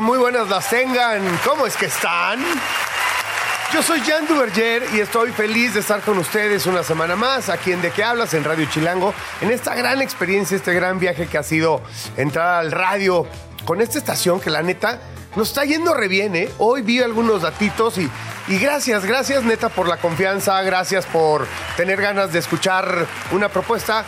Muy buenas las tengan. ¿Cómo es que están? Yo soy Jan Duverger y estoy feliz de estar con ustedes una semana más aquí en De qué hablas en Radio Chilango, en esta gran experiencia, este gran viaje que ha sido entrar al radio con esta estación que la neta nos está yendo re bien, ¿eh? Hoy vi algunos datitos y, y gracias, gracias neta por la confianza, gracias por tener ganas de escuchar una propuesta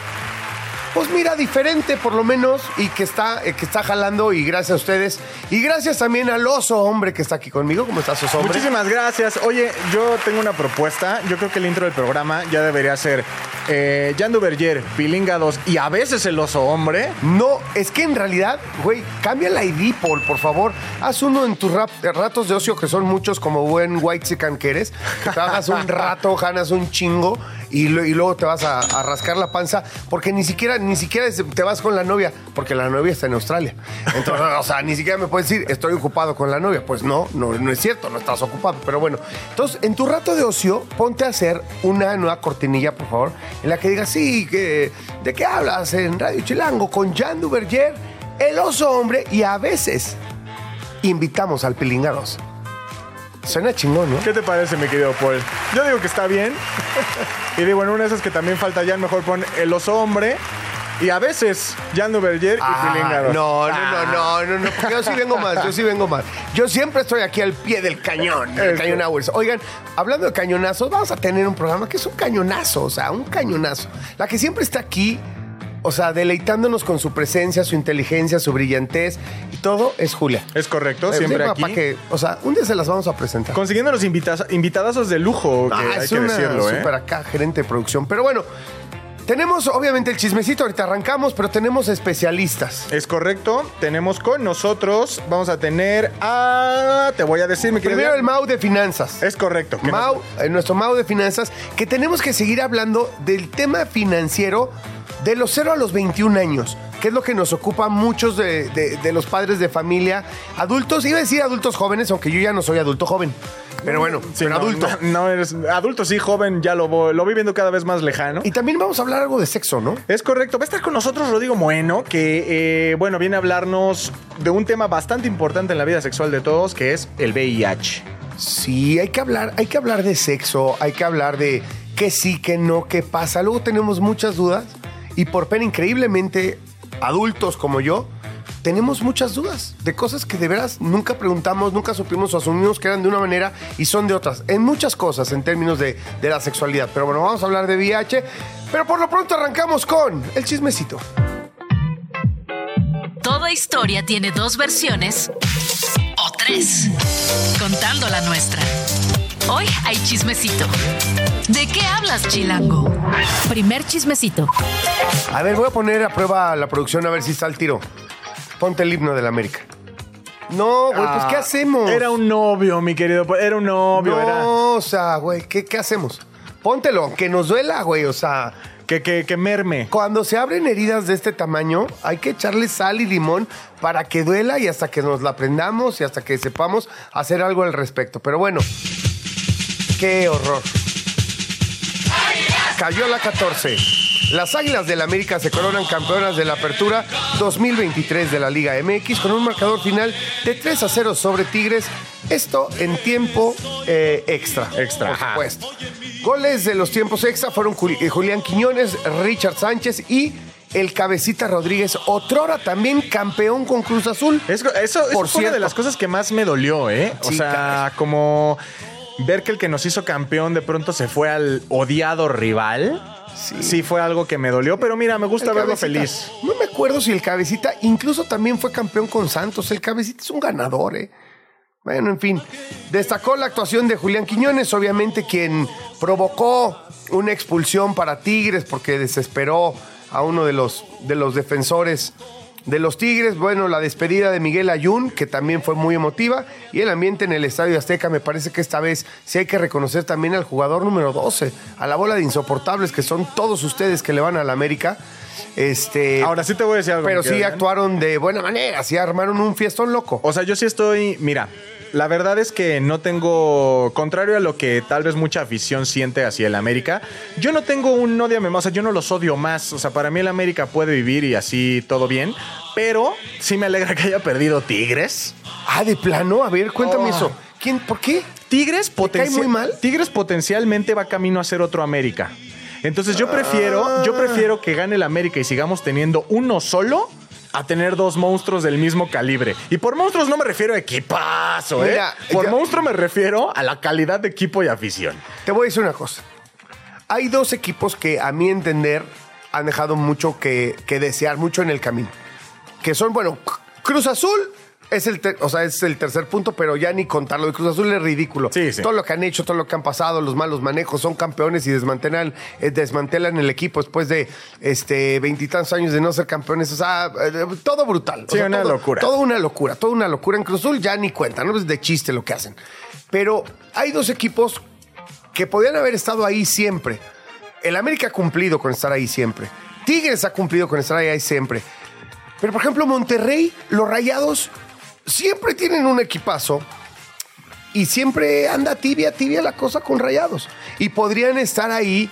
pues mira, diferente por lo menos y que está, eh, que está jalando y gracias a ustedes. Y gracias también al oso hombre que está aquí conmigo. ¿Cómo estás, oso hombre? Muchísimas gracias. Oye, yo tengo una propuesta. Yo creo que el intro del programa ya debería ser eh, Jan Duverger, Pilinga 2 y a veces el oso hombre. No, es que en realidad, güey, cambia la ID, Paul, por favor. Haz uno en tus rap- ratos de ocio, que son muchos como buen white chican que eres. Que trabajas un rato, ganas un chingo y, luego te vas a, a rascar la panza porque ni siquiera, ni siquiera te vas con la novia, porque la novia está en Australia. Entonces, o sea, ni siquiera me puedes decir, estoy ocupado con la novia. Pues no, no, no es cierto, no estás ocupado. Pero bueno, entonces, en tu rato de ocio, ponte a hacer una nueva cortinilla, por favor, en la que digas, sí, que, ¿de qué hablas en Radio Chilango? Con Jan Duverger, el oso hombre, y a veces invitamos al Pilingados. Suena chingón, ¿no? ¿Qué te parece, mi querido Paul? Yo digo que está bien. y digo, en una de esas que también falta Jan, mejor pon el oso hombre. Y a veces Jan Duverger y Pilinga 2. Ah, no, no, no, no, no, no, porque yo sí vengo más, yo sí vengo más. Yo siempre estoy aquí al pie del cañón, el Eso. cañón hours. Oigan, hablando de cañonazos, vamos a tener un programa que es un cañonazo, o sea, un cañonazo. La que siempre está aquí, o sea, deleitándonos con su presencia, su inteligencia, su brillantez y todo, es Julia. Es correcto, Eh, siempre sí, aquí. Para que, o sea, un día se las vamos a presentar. Consiguiendo los invitados, invitadazos de lujo, que Ah, hay es que una decirlo, ¿eh? super acá, gerente de producción. Pero bueno, tenemos obviamente el chismecito, ahorita arrancamos, pero tenemos especialistas. Es correcto. Tenemos con nosotros, vamos a tener a... Te voy a decir, mi querido Primero el Mau de finanzas. Es correcto. Mau, eh, nuestro Mau de finanzas, que tenemos que seguir hablando del tema financiero de los 0 a los 21 años, que es lo que nos ocupa muchos de, de- de los padres de familia, adultos, iba a decir adultos jóvenes, aunque yo ya no soy adulto joven, pero bueno, Sí, pero no, adulto. No, no eres adulto, sí, joven, ya lo, voy- lo voy viendo cada vez más lejano. Y también vamos a hablar algo de sexo, ¿no? Es correcto. Va a estar con nosotros Rodrigo Moeno, que, eh, bueno, viene a hablarnos de un tema bastante importante en la vida sexual de todos, que es el VIH. Sí, hay que hablar, hay que hablar de sexo, hay que hablar de qué sí, qué no, qué pasa. Luego tenemos muchas dudas y por pena increíblemente adultos como yo tenemos muchas dudas de cosas que de veras nunca preguntamos, nunca supimos o asumimos que eran de una manera y son de otras. En muchas cosas en términos de, de la sexualidad. Pero bueno, vamos a hablar de VIH. Pero por lo pronto arrancamos con el chismecito. Toda historia tiene dos versiones o tres, contando la nuestra. Hoy hay chismecito. ¿De qué hablas, Chilango? Primer chismecito. A ver, voy a poner a prueba la producción a ver si está al tiro. Ponte el himno de la América. No, güey, pues ¿qué Ah, hacemos? Era un novio, mi querido. Era un novio, No, era. o sea, güey, ¿qué, qué hacemos? Póntelo, que nos duela, güey. O sea, Que, que, que merme. cuando se abren heridas de este tamaño, hay que echarle sal y limón para que duela y hasta que nos la aprendamos y hasta que sepamos hacer algo al respecto. Pero bueno, qué horror. Cayó la 14. Las Águilas del América se coronan campeonas de la Apertura 2023 de la Liga MX con un marcador final de 3 a 0 sobre Tigres. Esto en tiempo eh, extra. Extra, Por supuesto. Goles de los tiempos extra fueron eh, Julián Quiñones, Richard Sánchez y el Cabecita Rodríguez, otrora también campeón con Cruz Azul. Es- eso eso Por fue una de las cosas que más me dolió, ¿eh? O sea, como ver que el que nos hizo campeón de pronto se fue al odiado rival. Sí. fue algo que me dolió, pero mira, me gusta El verlo Cabecita. feliz. No me acuerdo si el Cabecita incluso también fue campeón con Santos. El Cabecita es un ganador, ¿eh? Bueno, en fin. Destacó la actuación de Julián Quiñones, obviamente quien provocó una expulsión para Tigres porque desesperó a uno de los, de los defensores De los Tigres, bueno, la despedida de Miguel Ayun, que también fue muy emotiva, y el ambiente en el Estadio Azteca, me parece que esta vez sí hay que reconocer también al jugador número 12, a la bola de insoportables, que son todos ustedes que le van a la América. Este, Ahora sí te voy a decir algo. pero sí Jan. actuaron de buena manera, sí armaron un fiestón loco. O sea, yo sí estoy. Mira, la verdad es que no tengo. Contrario a lo que tal vez mucha afición siente hacia el América, yo no tengo un odio más. O sea, yo no los odio más. O sea, para mí el América puede vivir y así todo bien. Pero sí me alegra que haya perdido Tigres. Ah, de plano, a ver, cuéntame Oh. eso. ¿Quién, ¿Por qué? Tigres, cae potencia- muy mal? Tigres potencialmente va camino a ser otro América. Entonces yo prefiero, yo prefiero que gane el América y sigamos teniendo uno solo a tener dos monstruos del mismo calibre. Y por monstruos no me refiero a equipazo, ¿eh? Mira, por ya- monstruo me refiero a la calidad de equipo y afición. Te voy a decir una cosa. Hay dos equipos que, a mi entender, han dejado mucho que, que desear, mucho en el camino. Que son, bueno, Cruz Azul es el, o sea, es el tercer punto, pero ya ni contarlo. De Cruz Azul es ridículo. Sí, sí. Todo lo que han hecho, todo lo que han pasado, los malos manejos, son campeones y desmantelan, eh, desmantelan el equipo después de este veintitantos años de no ser campeones. O sea, eh, todo brutal. O Sí, sea, una todo- locura. Todo una locura, toda una locura. En Cruz Azul ya ni cuenta, no es de chiste lo que hacen. Pero hay dos equipos que podían haber estado ahí siempre. El América ha cumplido con estar ahí siempre. Tigres ha cumplido con estar ahí siempre. Pero, por ejemplo, Monterrey, los Rayados, siempre tienen un equipazo y siempre anda tibia, tibia la cosa con Rayados. Y podrían estar ahí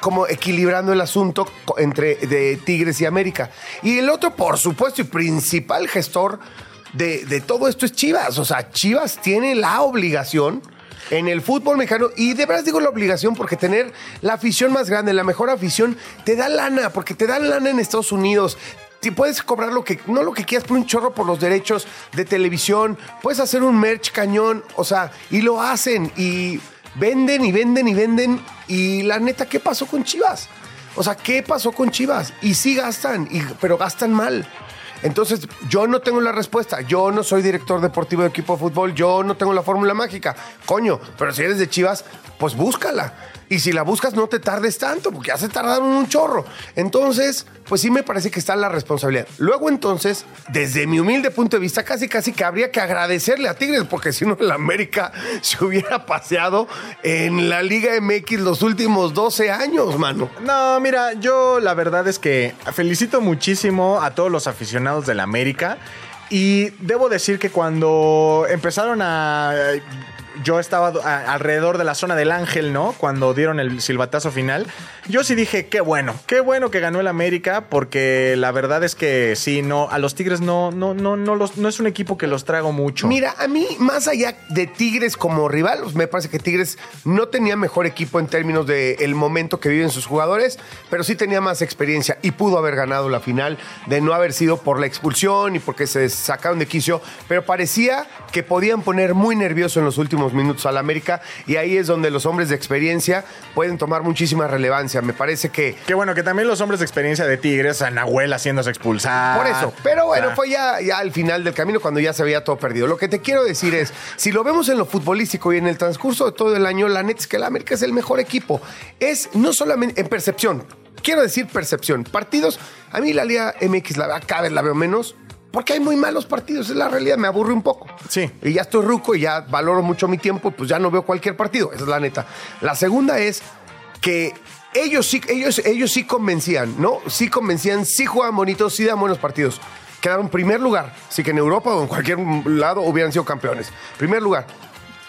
como equilibrando el asunto entre de Tigres y América. Y el otro, por supuesto, y principal gestor de, de todo esto es Chivas. O sea, Chivas tiene la obligación en el fútbol mexicano, y de verdad digo la obligación porque tener la afición más grande, la mejor afición, te da lana, porque te dan lana en Estados Unidos. Puedes cobrar lo que, no lo que quieras, por un chorro por los derechos de televisión, puedes hacer un merch cañón, o sea, y lo hacen, y venden y venden y venden, y la neta, ¿qué pasó con Chivas? O sea, ¿qué pasó con Chivas? Y sí gastan, pero gastan mal. Entonces, yo no tengo la respuesta. Yo no soy director deportivo de equipo de fútbol. Yo no tengo la fórmula mágica. Coño, pero si eres de Chivas, pues búscala. Y si la buscas, no te tardes tanto, porque ya se tardaron un chorro. Entonces, pues sí me parece que está la responsabilidad. Luego, entonces, desde mi humilde punto de vista, casi casi que habría que agradecerle a Tigres, porque si no, el América se hubiera paseado en la Liga MX los últimos 12 años, mano. No, mira, yo la verdad es que felicito muchísimo a todos los aficionados del América. Y debo decir que cuando empezaron a... Yo estaba alrededor de la zona del Ángel, ¿no? Cuando dieron el silbatazo final. Yo sí dije, qué bueno, qué bueno que ganó el América, porque la verdad es que sí, no, a los Tigres no, no, no, no, no es un equipo que los trago mucho. Mira, a mí, más allá de Tigres como rival, pues, me parece que Tigres no tenía mejor equipo en términos del momento que viven sus jugadores, pero sí tenía más experiencia y pudo haber ganado la final de no haber sido por la expulsión y porque se sacaron de quicio, pero parecía que podían poner muy nervioso en los últimos minutos al América y ahí es donde los hombres de experiencia pueden tomar muchísima relevancia. Me parece que Qué bueno que también los hombres de experiencia de Tigres, a Nahuel haciéndose expulsar. Por eso. Pero bueno, Ah. fue ya, ya al final del camino cuando ya se había todo perdido. Lo que te quiero decir es, si lo vemos en lo futbolístico y en el transcurso de todo el año, la neta es que el América es el mejor equipo. Es no solamente en percepción, quiero decir percepción. Partidos, a mí la Liga MX la, cada vez la veo menos. Porque hay muy malos partidos, es la realidad, me aburre un poco. Sí. Y ya estoy ruco y ya valoro mucho mi tiempo, pues ya no veo cualquier partido, esa es la neta. La segunda es que ellos sí, ellos, ellos sí convencían, ¿no? Sí convencían, sí jugaban bonitos, sí daban buenos partidos. Quedaron primer lugar, así que en Europa o en cualquier lado hubieran sido campeones. Primer lugar,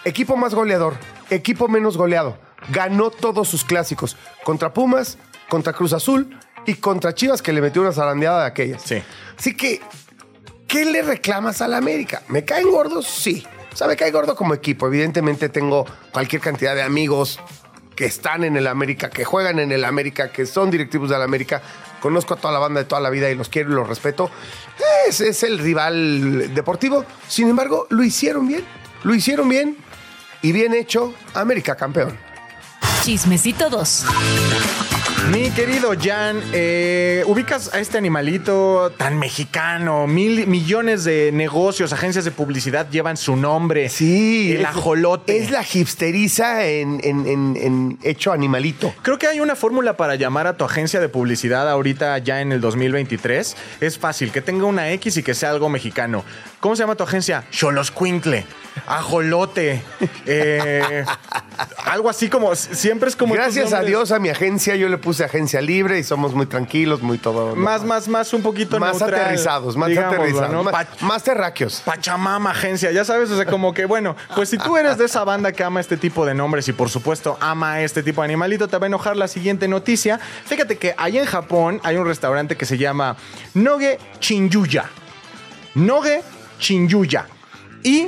equipo más goleador, equipo menos goleado. Ganó todos sus clásicos contra Pumas, contra Cruz Azul y contra Chivas que le metió una zarandeada de aquellas. Sí. Así que ¿Qué le reclamas a la América? ¿Me caen gordos? Sí. O sea, me cae gordo como equipo. Evidentemente tengo cualquier cantidad de amigos que están en el América, que juegan en el América, que son directivos de la América. Conozco a toda la banda de toda la vida y los quiero y los respeto. Es, es el rival deportivo. Sin embargo, lo hicieron bien. Lo hicieron bien y bien hecho. América campeón. Chismecito 2. Mi querido Jan, eh, ubicas a este animalito tan mexicano, mil millones de negocios, agencias de publicidad llevan su nombre. Sí. el es- ajolote. Es la hipsteriza en, en- en- en hecho animalito. Creo que hay una fórmula para llamar a tu agencia de publicidad ahorita ya en el 2023. Es fácil, que tenga una X y que sea algo mexicano. ¿Cómo se llama tu agencia? Xoloscuincle, Ajolote, eh, algo así como, siempre es como... Gracias a Dios a mi agencia, yo le puse agencia libre y somos muy tranquilos, muy todo. Más, más, más un poquito más neutral, aterrizados, más aterrizados, ¿no? más, más terráqueos. Pachamama Agencia, ya sabes, o sea, como que bueno, pues si tú eres de esa banda que ama este tipo de nombres y por supuesto ama este tipo de animalito, te va a enojar la siguiente noticia. Fíjate que allá en Japón hay un restaurante que se llama Noge Chinyuya. Noge Chinyuya. Y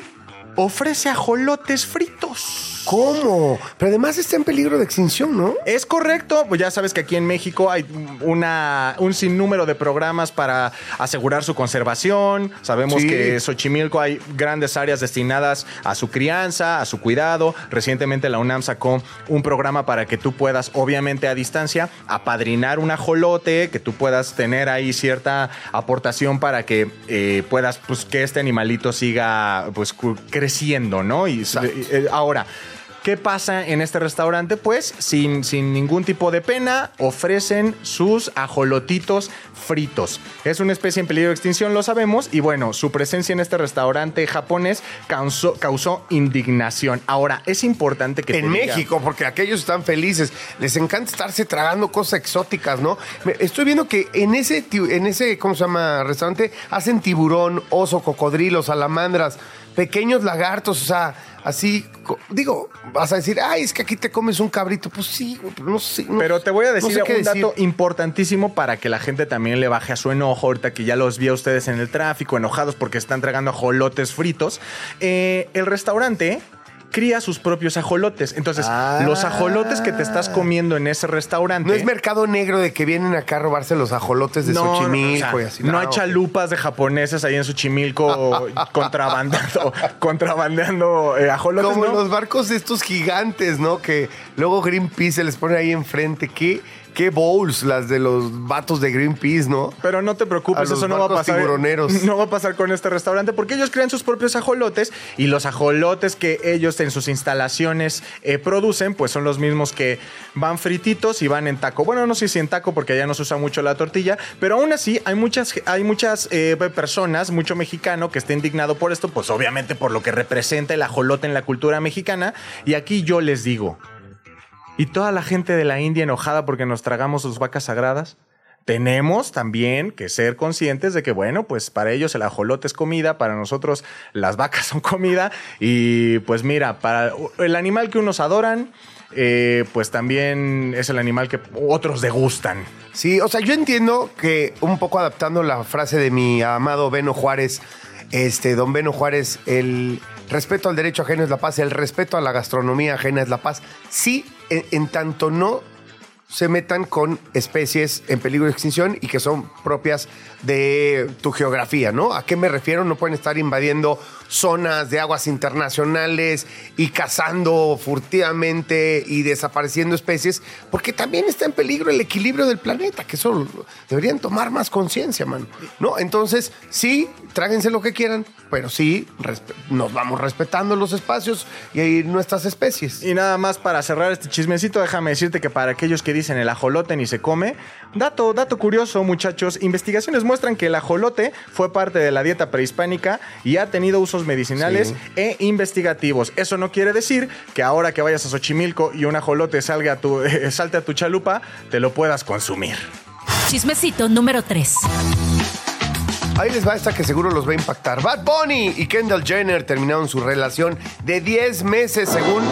ofrece ajolotes fritos. ¿Cómo? Pero además está en peligro de extinción, ¿no? Es correcto, pues ya sabes que aquí en México hay una, un sinnúmero de programas para asegurar su conservación. Sabemos Sí. que en Xochimilco hay grandes áreas destinadas a su crianza, a su cuidado. Recientemente la UNAM sacó un programa para que tú puedas, obviamente a distancia, apadrinar un ajolote, que tú puedas tener ahí cierta aportación para que eh, puedas, pues que este animalito siga pues creciendo, ¿no? Y Exacto. eh, ahora, ¿Qué pasa en este restaurante? Pues sin, sin ningún tipo de pena ofrecen sus ajolotitos fritos. Es una especie en peligro de extinción, lo sabemos, y bueno, su presencia en este restaurante japonés causó, causó indignación. Ahora, es importante que... En diga- México, porque aquellos están felices. Les encanta estarse tragando cosas exóticas, ¿no? Estoy viendo que en ese, en ese, ¿cómo se llama? Restaurante hacen tiburón, oso, cocodrilo, salamandras, pequeños lagartos, o sea, así, digo, vas a decir, ay, es que aquí te comes un cabrito. Pues sí, pero no sé. no- Pero te voy a no decir sé un dato importantísimo para que la gente también le baje a su enojo. Ahorita que ya los vi a ustedes en el tráfico, enojados porque están entregando ajolotes fritos. Eh, el restaurante cría sus propios ajolotes. Entonces, Ah. los ajolotes que te estás comiendo en ese restaurante. No es mercado negro de que vienen acá a robarse los ajolotes de Xochimilco o sea, y así. no hay chalupas de japoneses ahí en Xochimilco contrabandeando, contrabandeando eh, ajolotes. Como ¿no? los barcos de estos gigantes, ¿no? Que luego Greenpeace se les pone ahí enfrente. ¿Qué, qué bowls las de los vatos de Greenpeace, ¿no? Pero no te preocupes, eso no va a pasar. tiburoneros. No va a pasar con este restaurante porque ellos crean sus propios ajolotes y los ajolotes que ellos en sus instalaciones eh, producen, pues son los mismos que van frititos y van en taco. Bueno, no sé si en taco porque allá no se usa mucho la tortilla, pero aún así hay muchas, hay muchas eh, personas, mucho mexicano que está indignado por esto, pues obviamente por lo que representa el ajolote en la cultura mexicana. Y aquí yo les digo, y toda la gente de la India enojada porque nos tragamos sus vacas sagradas. Tenemos también que ser conscientes de que, bueno, pues para ellos el ajolote es comida, para nosotros las vacas son comida. Y pues mira, para el animal que unos adoran, eh, pues también es el animal que otros degustan. Sí, o sea, yo entiendo que un poco adaptando la frase de mi amado Beno Juárez, este, don Beno Juárez, el respeto al derecho ajeno es la paz, el respeto a la gastronomía ajena es la paz. Sí, en, tanto no se metan con especies en peligro de extinción y que son propias de tu geografía, ¿no? ¿A qué me refiero? No pueden estar invadiendo zonas de aguas internacionales y cazando furtivamente y desapareciendo especies, porque también está en peligro el equilibrio del planeta, que eso deberían tomar más conciencia, man. ¿No? Entonces, sí, tráguense lo que quieran, pero sí, nos vamos respetando los espacios y nuestras especies. Y nada más para cerrar este chismecito, déjame decirte que para aquellos que dicen el ajolote ni se come, dato, dato curioso, muchachos, investigaciones muestran que el ajolote fue parte de la dieta prehispánica y ha tenido usos medicinales Sí. e investigativos. Eso no quiere decir que ahora que vayas a Xochimilco y un ajolote salga a tu, salte a tu chalupa, te lo puedas consumir. Chismecito número 3. Ahí les va esta que seguro los va a impactar. Bad Bunny y Kendall Jenner terminaron su relación de 10 meses según...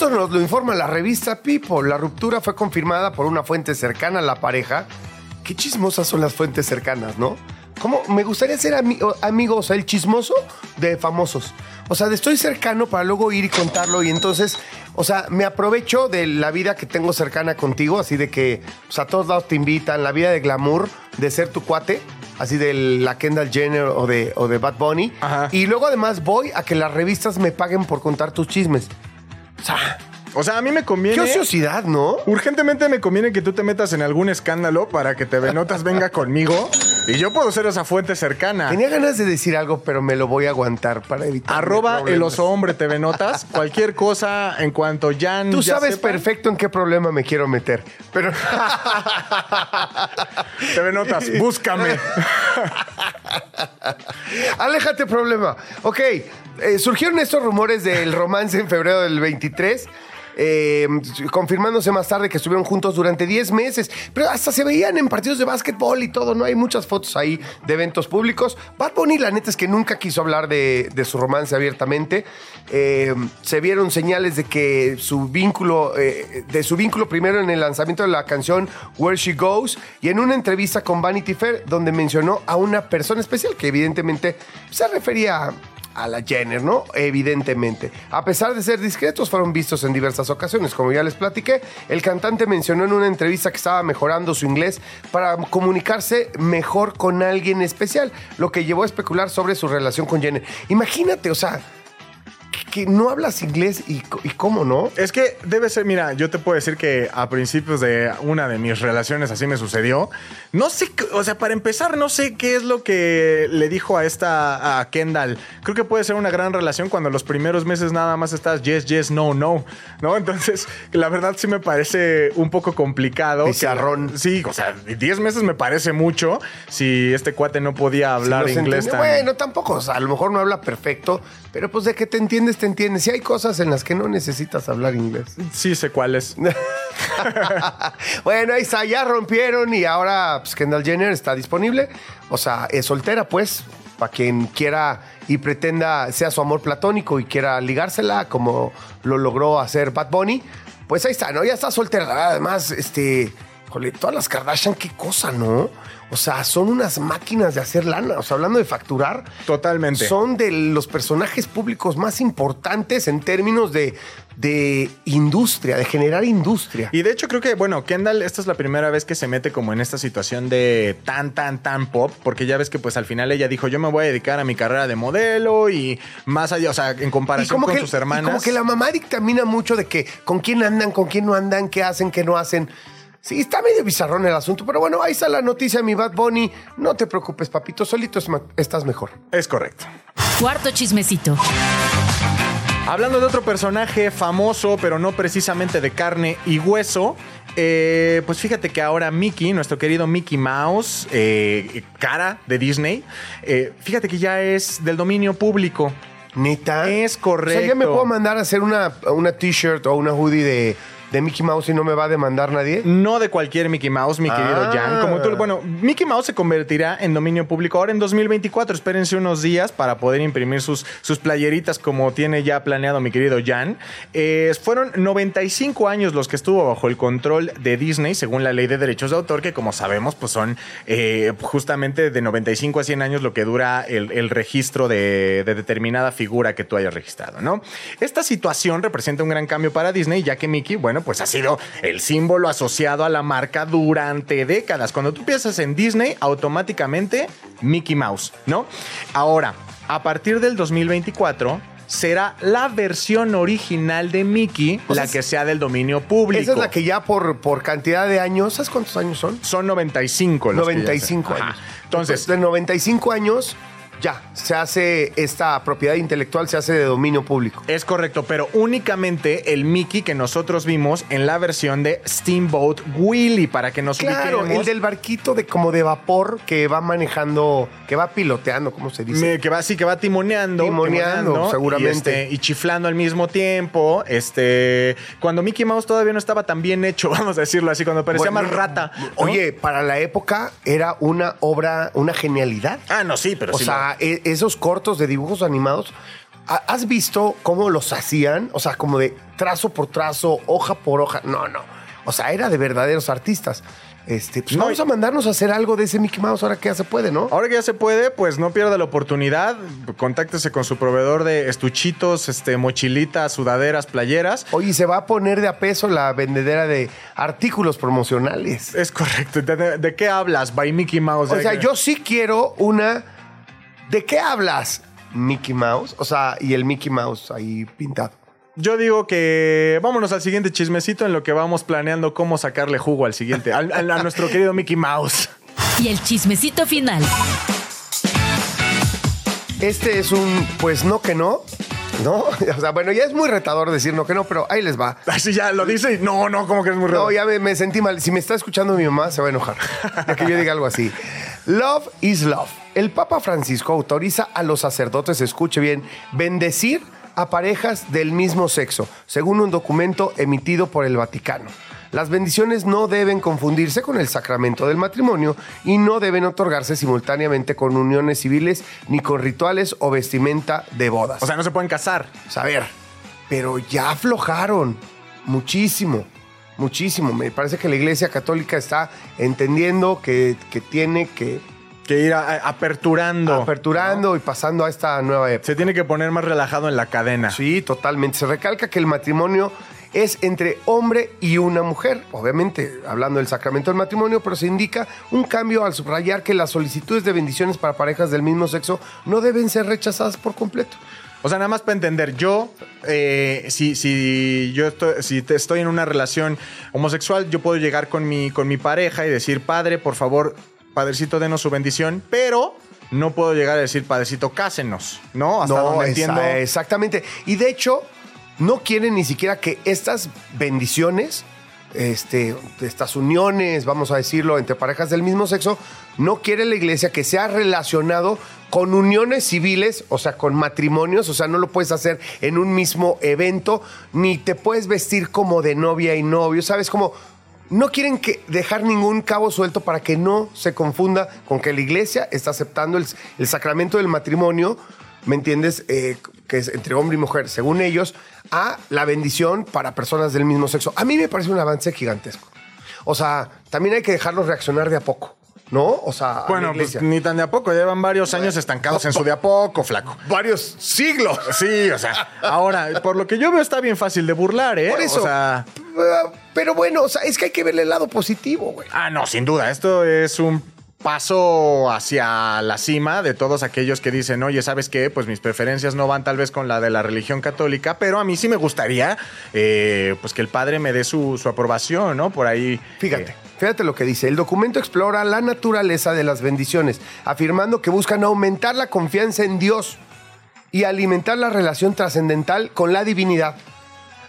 Esto nos lo informa la revista People. La ruptura fue confirmada por una fuente cercana a la pareja. Qué chismosas son las fuentes cercanas, ¿no? Como me gustaría ser ami- amigo, o sea, el chismoso de famosos. O sea, de estoy cercano para luego ir y contarlo y entonces, o sea, me aprovecho de la vida que tengo cercana contigo, así de que, o sea, a todos lados te invitan, la vida de glamour, de ser tu cuate, así de la Kendall Jenner o de, o de Bad Bunny. Ajá. Y luego además voy a que las revistas me paguen por contar tus chismes. O sea, O sea, a mí me conviene. qué ociosidad, ¿no? Urgentemente me conviene que tú te metas en algún escándalo para que te Notas venga conmigo y yo puedo ser esa fuente cercana. Tenía ganas de decir algo, pero me lo voy a aguantar para evitar. Arroba el oso hombre TV Notas. Cualquier cosa en cuanto Jan. Tú ya sabes sepa, perfecto en qué problema me quiero meter. Pero TV Notas, búscame. aléjate problema. Ok, eh, surgieron estos rumores del romance en febrero del 23. eh, confirmándose más tarde que estuvieron juntos durante 10 meses, pero hasta se veían en partidos de básquetbol y todo, no hay muchas fotos ahí de eventos públicos. Bad Bunny, la neta es que nunca quiso hablar de, su romance abiertamente. Eh, se vieron señales de que su vínculo, de su vínculo primero en el lanzamiento de la canción Where She Goes y en una entrevista con Vanity Fair donde mencionó a una persona especial que evidentemente se refería a la Jenner, ¿no? Evidentemente. A pesar de ser discretos, fueron vistos en diversas ocasiones. Como ya les platiqué, el cantante mencionó en una entrevista que estaba mejorando su inglés para comunicarse mejor con alguien especial, lo que llevó a especular sobre su relación con Jenner. Imagínate, o sea, que, no hablas inglés y, y cómo, ¿no? Es que debe ser, mira, yo te puedo decir que a principios de una de mis relaciones así me sucedió. No sé, o sea, para empezar, no sé qué es lo que le dijo a esta, a Kendall. Creo que puede ser una gran relación cuando los primeros meses nada más estás yes, yes, no, no, ¿no? Entonces, la verdad sí me parece un poco complicado. Pizarrón. sí, o sea, 10 meses me parece mucho si este cuate no podía hablar Si inglés tan... Bueno, tampoco, o sea, a lo mejor no habla perfecto, pero pues de que te entiendes, te entiendes. Si hay cosas en las que no necesitas hablar inglés. Sí sé cuál es. bueno, ahí está, ya rompieron y ahora pues, Kendall Jenner está disponible. O sea, es soltera, pues, para quien quiera y pretenda, sea su amor platónico y quiera ligársela, como lo logró hacer Bad Bunny. Pues ahí está, ¿no? Ya está soltera. Además, este, jole, todas las Kardashian, qué cosa, ¿no? O sea, son unas máquinas de hacer lana. O sea, hablando de facturar, Totalmente. son de los personajes públicos más importantes en términos de, de industria, de generar industria. Y de hecho creo que, bueno, Kendall, esta es la primera vez que se mete como en esta situación de tan, tan, tan pop, porque ya ves que pues al final ella dijo, yo me voy a dedicar a mi carrera de modelo y más allá, o sea, en comparación con sus y hermanas. como que la mamá dictamina mucho de que con quién andan, con quién no andan, qué hacen, qué no hacen. Sí, está medio bizarrón el asunto, pero bueno, ahí está la noticia, mi Bad Bunny. No te preocupes, papito, solito estás mejor. Es correcto. Cuarto chismecito. Hablando de otro personaje famoso, pero no precisamente de carne y hueso, eh, pues fíjate que ahora Mickey, nuestro querido Mickey Mouse, eh, cara de Disney, eh, fíjate que ya es del dominio público. Neta. Es O sea, ya me correcto. puedo mandar a hacer una, una t-shirt o una hoodie de, de Mickey Mouse y no me va a demandar nadie. No de cualquier Mickey Mouse, mi querido Ah. Jan. Como tú, bueno, Mickey Mouse se convertirá en dominio público ahora en 2024. Espérense unos días para poder imprimir sus, sus playeritas como tiene ya planeado mi querido Jan. Eh, fueron 95 años los que estuvo bajo el control de Disney, según la ley de derechos de autor, que como sabemos, pues son eh, justamente de 95 a 100 años lo que dura el, el registro de, de determinada figura que tú hayas registrado, ¿no? Esta situación representa un gran cambio para Disney, ya que Mickey, bueno, pues ha sido el símbolo asociado a la marca durante décadas. Cuando tú piensas en Disney, automáticamente Mickey Mouse, ¿no? Ahora, a partir del 2024 será la versión original de Mickey O sea, la que sea del dominio público. Esa es la que ya por, por cantidad de años, ¿sabes cuántos años son? Son 95 los que ya 95 se- años. Entonces, de 95 años, ya, se hace esta propiedad intelectual, se hace de dominio público. Es correcto, pero únicamente el Mickey que nosotros vimos en la versión de Steamboat Willie, para que nos Claro, ubiquemos. el del barquito de como de vapor que va manejando, que va piloteando, ¿cómo se dice? Me- que va así, que va timoneando. Timoneando, seguramente. Y, este, y chiflando al mismo tiempo. Este. Cuando Mickey Mouse todavía no estaba tan bien hecho, vamos a decirlo así, cuando parecía Bueno, más rata. ¿no? Oye, para la época era una obra, una genialidad. Ah, no, sí, pero o sí. sea, e- esos cortos de dibujos animados, ¿ha- ¿has visto cómo los hacían? O sea, como de trazo por trazo, hoja por hoja. No, no. O sea, era de verdaderos artistas. Este, pues No, vamos a mandarnos a hacer algo de ese Mickey Mouse ahora que ya se puede, ¿no? Ahora que ya se puede, pues no pierda la oportunidad. Contáctese con su proveedor de estuchitos, este, mochilitas, sudaderas, playeras. Oye, se va a poner de a peso la vendedera de artículos promocionales. Es correcto. ¿De, de- de qué hablas? By Mickey Mouse. O sea, yo sí quiero una. ¿De qué hablas? Mickey Mouse. O sea, y el Mickey Mouse ahí pintado. Yo digo que vámonos al siguiente chismecito en lo que vamos planeando cómo sacarle jugo al siguiente, al- al- a nuestro querido Mickey Mouse. Y el chismecito final. Este es un, pues no que no, ¿no? O sea, bueno, ya es muy retador decir no que no, pero ahí les va. Así ya lo dice y no, no, como que es muy raro. No, ya me, me sentí mal. Si me está escuchando mi mamá, se va a enojar. De que yo diga algo así. Love is love. El Papa Francisco autoriza a los sacerdotes, escuche bien, bendecir a parejas del mismo sexo, según un documento emitido por el Vaticano. Las bendiciones no deben confundirse con el sacramento del matrimonio y no deben otorgarse simultáneamente con uniones civiles ni con rituales o vestimenta de bodas. O sea, no se pueden casar. A ver, pero ya aflojaron muchísimo, muchísimo. Me parece que la Iglesia Católica está entendiendo que, que tiene que Que ir a- a- aperturando. aperturando y pasando a esta nueva época. Se tiene que poner más relajado en la cadena. Sí, totalmente. Se recalca que el matrimonio es entre hombre y una mujer, obviamente hablando del sacramento del matrimonio, pero se indica un cambio al subrayar que las solicitudes de bendiciones para parejas del mismo sexo no deben ser rechazadas por completo. O sea, nada más para entender, yo, eh, si, si yo estoy, si te- estoy en una relación homosexual, yo puedo llegar con mi, con mi pareja y decir, padre, por favor, padrecito, denos su bendición, pero no puedo llegar a decir, padrecito, cásenos, ¿no? Hasta donde esa- entiendo. Exactamente. Y de hecho, no quieren ni siquiera que estas bendiciones, este, estas uniones, vamos a decirlo, entre parejas del mismo sexo, no quiere la iglesia que sea relacionado con uniones civiles, o sea, con matrimonios, o sea, no lo puedes hacer en un mismo evento, ni te puedes vestir como de novia y novio, ¿sabes? Como no quieren que dejar ningún cabo suelto para que no se confunda con que la iglesia está aceptando el, el sacramento del matrimonio, ¿me entiendes? Eh, que es entre hombre y mujer, según ellos, a la bendición para personas del mismo sexo. A mí me parece un avance gigantesco. O sea, también hay que dejarlos reaccionar de a poco, ¿no? O sea, Bueno, pues ni tan de a poco, llevan varios años estancados en su de a poco, flaco. varios siglos. Sí, o sea, ahora, por lo que yo veo está bien fácil de burlar, ¿eh? Por eso. O sea, Uh, Pero bueno, o sea, es que hay que verle el lado positivo, güey. Ah, no, sin duda. Esto es un paso hacia la cima de todos aquellos que dicen, oye, ¿sabes qué? Pues mis preferencias no van tal vez con la de la religión católica, pero a mí sí me gustaría eh, pues que el padre me dé su, su aprobación, ¿no? Por ahí. Fíjate, eh, fíjate lo que dice. El documento explora la naturaleza de las bendiciones, afirmando que buscan aumentar la confianza en Dios y alimentar la relación trascendental con la divinidad.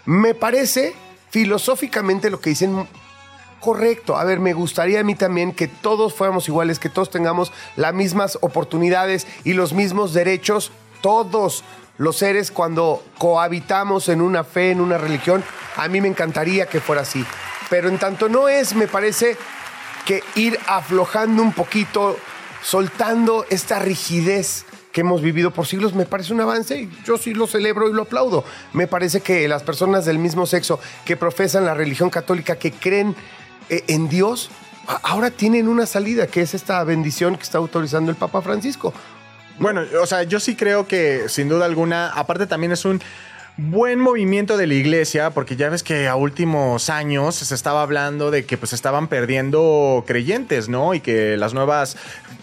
Me parece filosóficamente lo que dicen correcto. A ver, me gustaría a mí también que todos fuéramos iguales, que todos tengamos las mismas oportunidades y los mismos derechos, todos los seres cuando cohabitamos en una fe, en una religión. A mí me encantaría que fuera así. Pero en tanto no es, me parece que ir aflojando un poquito, soltando esta rigidez que hemos vivido por siglos, me parece un avance y yo sí lo celebro y lo aplaudo. Me parece que las personas del mismo sexo que profesan la religión católica, que creen eh, en Dios, ahora tienen una salida, que es esta bendición que está autorizando el Papa Francisco. Bueno, o sea, yo sí creo que sin duda alguna, aparte también es un buen movimiento de la iglesia, porque ya ves que a últimos años se estaba hablando de que pues estaban perdiendo creyentes, ¿no? Y que las nuevas,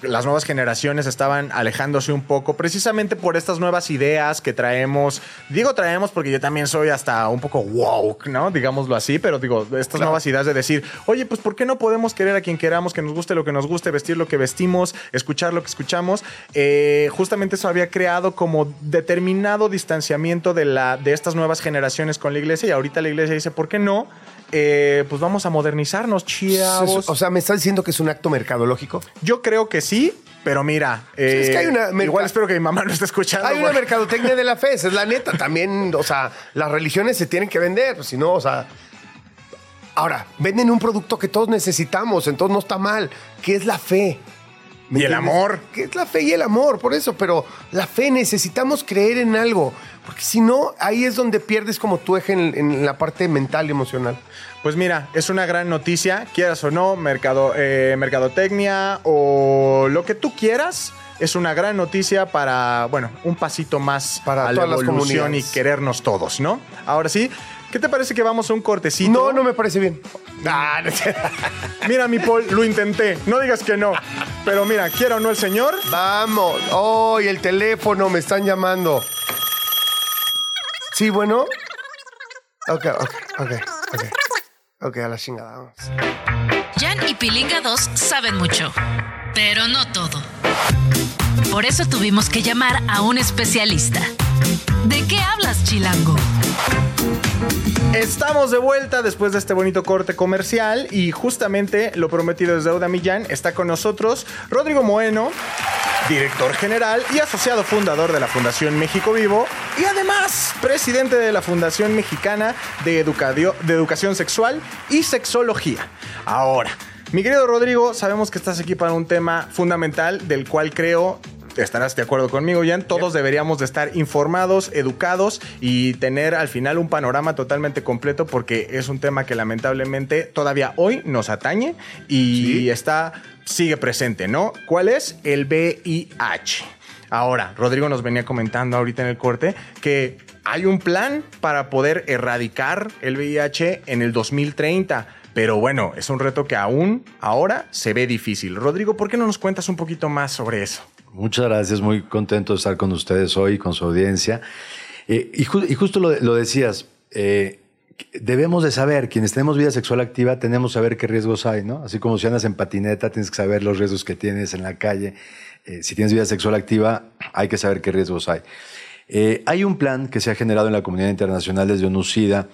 las nuevas generaciones estaban alejándose un poco, precisamente por estas nuevas ideas que traemos. Digo traemos porque yo también soy hasta un poco woke, ¿no? Digámoslo así, pero digo, estas nuevas ideas de decir, oye, pues ¿por qué no podemos querer a quien queramos, que nos guste lo que nos guste, vestir lo que vestimos, escuchar lo que escuchamos? Eh, justamente eso había creado como determinado distanciamiento de, la, de estas nuevas generaciones con la iglesia y ahorita la iglesia dice, ¿por qué no? Eh, pues vamos a modernizarnos, chavos. O sea, me está diciendo que es un acto mercadológico. Yo creo que sí, pero mira, eh, es que hay una merca- igual espero que mi mamá no esté escuchando. Hay una mercadotecnia de la fe, esa es la neta. También, o sea, las religiones se tienen que vender, si no, o sea. Ahora, venden un producto que todos necesitamos, entonces no está mal, que es la fe. ¿Me Y el amor. Que es la fe y el amor, por eso, pero la fe necesitamos creer en algo, porque si no, ahí es donde pierdes como tu eje en, en la parte mental y emocional. Pues mira, es una gran noticia, quieras o no, mercado, eh, mercadotecnia o lo que tú quieras. Es una gran noticia para, bueno, un pasito más Para a la evolución y querernos todos, ¿no? Ahora sí, ¿qué te parece que vamos a un cortecito? No, no me parece bien. Ah, no sé. Mira, mi Paul, lo intenté. No digas que no. Pero mira, quiera o no el señor, Vamos. Oh, y el teléfono, me están llamando. Sí, bueno. Ok, ok, ok, ok. Ok, a la chingada, vamos. Jan y Pilinga 2 saben mucho, pero no todo. Por eso tuvimos que llamar a un especialista. ¿De qué hablas, Chilango? Estamos de vuelta después de este bonito corte comercial y justamente lo prometido es deuda Millán. Está con nosotros Rodrigo Moeno, director general y asociado fundador de la Fundación México Vivo y además presidente de la Fundación Mexicana de, de Educación Sexual y Sexología. Ahora, mi querido Rodrigo, sabemos que estás aquí para un tema fundamental del cual creo estarás de acuerdo conmigo, Jan. Todos deberíamos de estar informados, educados y tener al final un panorama totalmente completo porque es un tema que lamentablemente todavía hoy nos atañe y está sigue presente, ¿no? ¿Cuál es? El VIH. Ahora, Rodrigo nos venía comentando ahorita en el corte que hay un plan para poder erradicar el VIH en el 2030. Pero bueno, es un reto que aún ahora se ve difícil. Rodrigo, ¿por qué no nos cuentas un poquito más sobre eso? Muchas gracias, muy contento de estar con ustedes hoy, con su audiencia. Eh, y, ju- y justo lo, decías, eh, debemos de saber, quienes tenemos vida sexual activa, tenemos que saber qué riesgos hay, ¿no? Así como si andas en patineta, tienes que saber los riesgos que tienes en la calle. Eh, si tienes vida sexual activa, hay que saber qué riesgos hay. Hay un plan que se ha generado en la comunidad internacional desde UNUCIDA,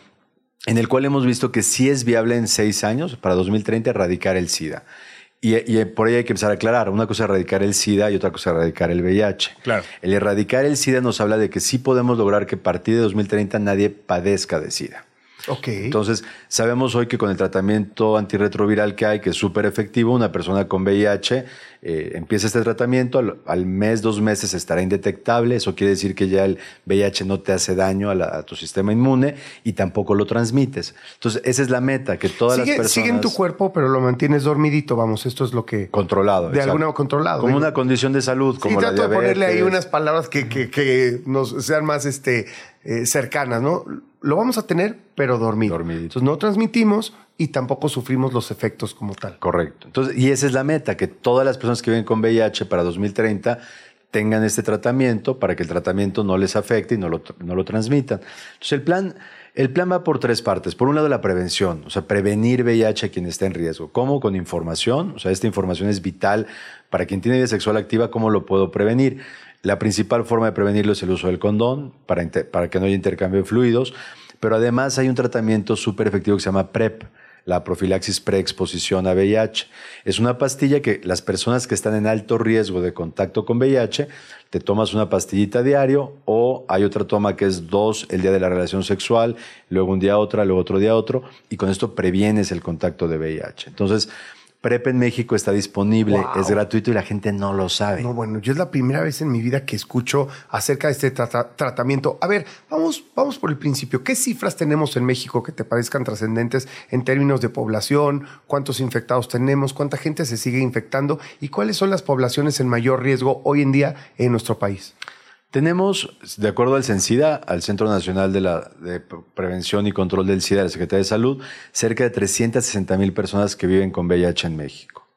en el cual hemos visto que sí es viable en seis años, para 2030, erradicar el SIDA. Y, y por ahí hay que empezar a aclarar. Una cosa es erradicar el SIDA y otra cosa es erradicar el VIH. Claro. El erradicar el SIDA nos habla de que sí podemos lograr que a partir de 2030 nadie padezca de SIDA. Ok. Entonces, sabemos hoy que con el tratamiento antirretroviral que hay, que es súper efectivo, una persona con VIH eh, empieza este tratamiento, al, al mes, dos meses estará indetectable, eso quiere decir que ya el VIH no te hace daño a, la- a tu sistema inmune y tampoco lo transmites. Entonces, esa es la meta, que todas sigue, las personas... sigue en tu cuerpo, pero lo mantienes dormidito, vamos, esto es lo que... Controlado. De alguna controlado. Como Digo, una condición de salud, como y la trato de diabetes. ponerle ahí unas palabras que, que- que nos sean más este, eh, cercanas, ¿no? Lo vamos a tener, pero dormido. Entonces no transmitimos y tampoco sufrimos los efectos como tal. Correcto. Entonces, y esa es la meta, que todas las personas que viven con VIH para 2030 tengan este tratamiento para que el tratamiento no les afecte y no lo, no lo transmitan. Entonces, el plan, el plan va por tres partes. Por un lado, la prevención, o sea, prevenir VIH a quien está en riesgo. ¿Cómo? Con información. O sea, esta información es vital para quien tiene vida sexual activa, ¿cómo lo puedo prevenir? La principal forma de prevenirlo es el uso del condón para, para que no haya intercambio de fluidos, pero además hay un tratamiento súper efectivo que se llama PrEP, la profilaxis preexposición a VIH. Es una pastilla que las personas que están en alto riesgo de contacto con VIH, te tomas una pastillita diario o hay otra toma que es dos el día de la relación sexual, luego un día otra, luego otro día otro, y con esto previenes el contacto de VIH. Entonces, PrEP en México está disponible, Wow. es gratuito y la gente no lo sabe. No, bueno, yo es la primera vez en mi vida que escucho acerca de este trata- tratamiento. A ver, vamos, vamos por el principio. ¿Qué cifras tenemos en México que te parezcan trascendentes en términos de población? ¿Cuántos infectados tenemos? ¿Cuánta gente se sigue infectando? ¿Y cuáles son las poblaciones en mayor riesgo hoy en día en nuestro país? Tenemos, de acuerdo al CENSIDA, al Centro Nacional de, la, de Prevención y Control del SIDA de la Secretaría de Salud, cerca de 360 mil personas que viven con VIH en México.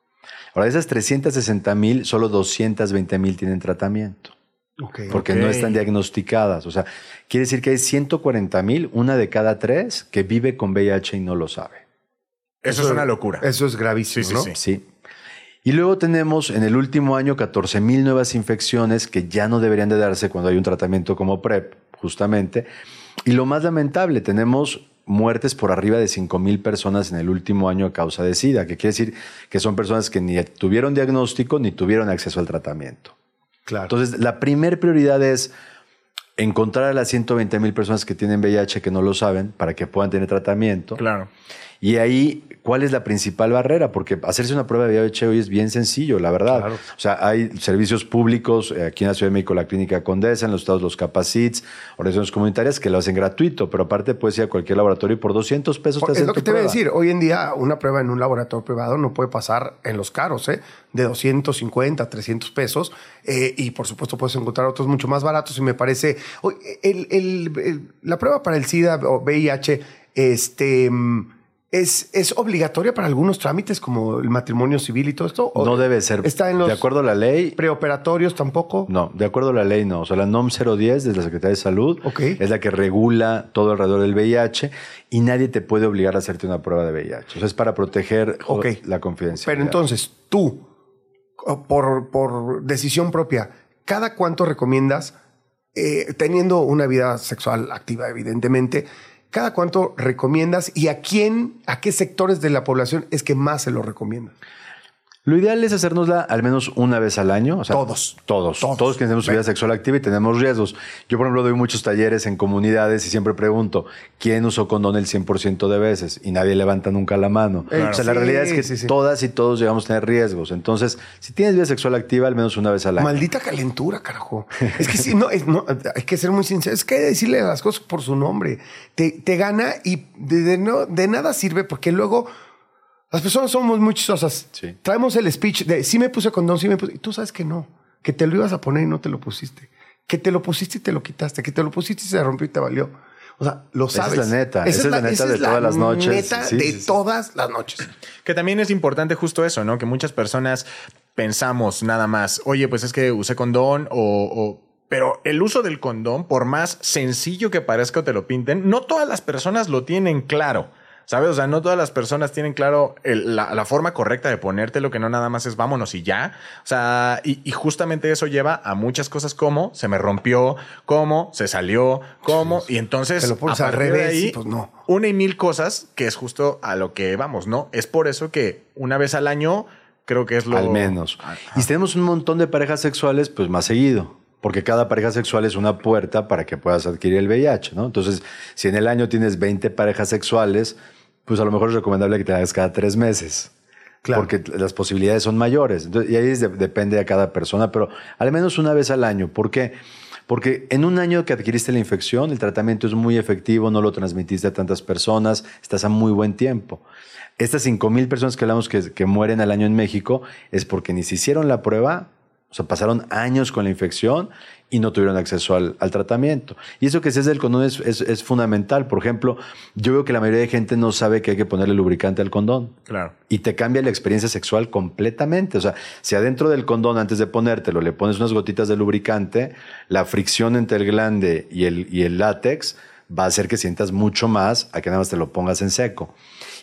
Ahora, de esas 360 mil, solo 220 mil tienen tratamiento, porque no están diagnosticadas. O sea, quiere decir que hay 140 mil, una de cada tres, que vive con VIH y no lo sabe. Eso, es una locura. Eso es gravísimo, Sí, sí, ¿no? sí. Sí. Y luego tenemos en el último año 14 mil nuevas infecciones que ya no deberían de darse cuando hay un tratamiento como PrEP, justamente. Y lo más lamentable, tenemos muertes por arriba de 5 mil personas en el último año a causa de SIDA, que quiere decir que son personas que ni tuvieron diagnóstico ni tuvieron acceso al tratamiento. Claro. Entonces, la primer prioridad es encontrar a las 120 mil personas que tienen VIH que no lo saben para que puedan tener tratamiento. Claro. Y ahí, ¿cuál es la principal barrera? Porque hacerse una prueba de VIH hoy es bien sencillo, la verdad. Claro. O sea, hay servicios públicos, eh, aquí en la Ciudad de México, la Clínica Condesa, en los estados los Capacits, organizaciones comunitarias que lo hacen gratuito, pero aparte puedes ir a cualquier laboratorio y por 200 pesos te hacen es lo tu que te voy a decir. Hoy en día, una prueba en un laboratorio privado no puede pasar en los caros, ¿eh? De 250, 300 pesos. Eh, y por supuesto, puedes encontrar otros mucho más baratos. Y me parece. El- el- el- la prueba para el SIDA o VIH, este. ¿Es, ¿Es obligatoria para algunos trámites como el matrimonio civil y todo esto? ¿O No debe ser. ¿Está en los De acuerdo a la ley, preoperatorios tampoco? No, de acuerdo a la ley no. O sea, la NOM 010 de la Secretaría de Salud es la que regula todo alrededor del VIH y nadie te puede obligar a hacerte una prueba de VIH. O sea, es para proteger la confidencialidad. Pero entonces, tú, por, por decisión propia, ¿cada cuánto recomiendas, eh, teniendo una vida sexual activa, evidentemente, cada cuánto recomiendas y a quién, a qué sectores de la población es que más se lo recomiendas? Lo ideal es hacérnosla al menos una vez al año. o sea, Todos. Todos. Todos. Todos, que tenemos vida sexual activa y tenemos riesgos. Yo, por ejemplo, doy muchos talleres en comunidades y siempre pregunto, ¿quién usó condón el 100% de veces? Y nadie levanta nunca la mano. Claro. O sea, la Sí, realidad es que sí, sí. todas y todos llegamos a tener riesgos. Entonces, si tienes vida sexual activa, al menos una vez al año. Maldita calentura, carajo. Es que sí, no, es- no, hay que ser muy sincero. Es que hay que decirle las cosas por su nombre. Te, te gana y de, de no, de nada sirve porque luego las personas somos muy chistosas. Sí. Traemos el speech de sí me puse condón, sí me puse. Y tú sabes que no, que te lo ibas a poner y no te lo pusiste. Que te lo pusiste y te lo quitaste. Que te lo pusiste y se rompió y te valió. O sea, lo Esa es sabes. la neta, esa es la neta de todas las noches. neta Sí, de sí. todas las noches. Que también es importante justo eso, ¿no? Que muchas personas pensamos nada más, oye, pues es que usé condón o... o- Pero el uso del condón, por más sencillo que parezca o te lo pinten, no todas las personas lo tienen claro. ¿Sabes? O sea, no todas las personas tienen claro el- la, la forma correcta de ponértelo, que no nada más es vámonos y ya. O sea, y, y justamente eso lleva a muchas cosas como se me rompió, como se salió, como. Y entonces, Te lo pones a al revés y ahí, pues no. una y mil cosas que es justo a lo que vamos, ¿no? Es por eso que una vez al año creo que es lo... Al menos. Y si tenemos un montón de parejas sexuales, pues más seguido. Porque cada pareja sexual es una puerta para que puedas adquirir el VIH, ¿no? Entonces, si en el año tienes 20 parejas sexuales, pues a lo mejor es recomendable que te hagas cada tres meses. Claro. Porque las posibilidades son mayores. Entonces, y ahí de- depende de cada persona, pero al menos una vez al año. ¿Por qué? Porque en un año que adquiriste la infección, el tratamiento es muy efectivo, no lo transmitiste a tantas personas, estás a muy buen tiempo. Estas 5 mil personas que hablamos que, que mueren al año en México es porque ni se hicieron la prueba, o sea, pasaron años con la infección y no tuvieron acceso al, al tratamiento. Y eso que se hace del condón es, es- es fundamental. Por ejemplo, yo veo que la mayoría de gente no sabe que hay que ponerle lubricante al condón. Claro. Y te cambia la experiencia sexual completamente. O sea, si adentro del condón, antes de ponértelo, le pones unas gotitas de lubricante, la fricción entre el glande y el, y el látex va a hacer que sientas mucho más a que nada más te lo pongas en seco.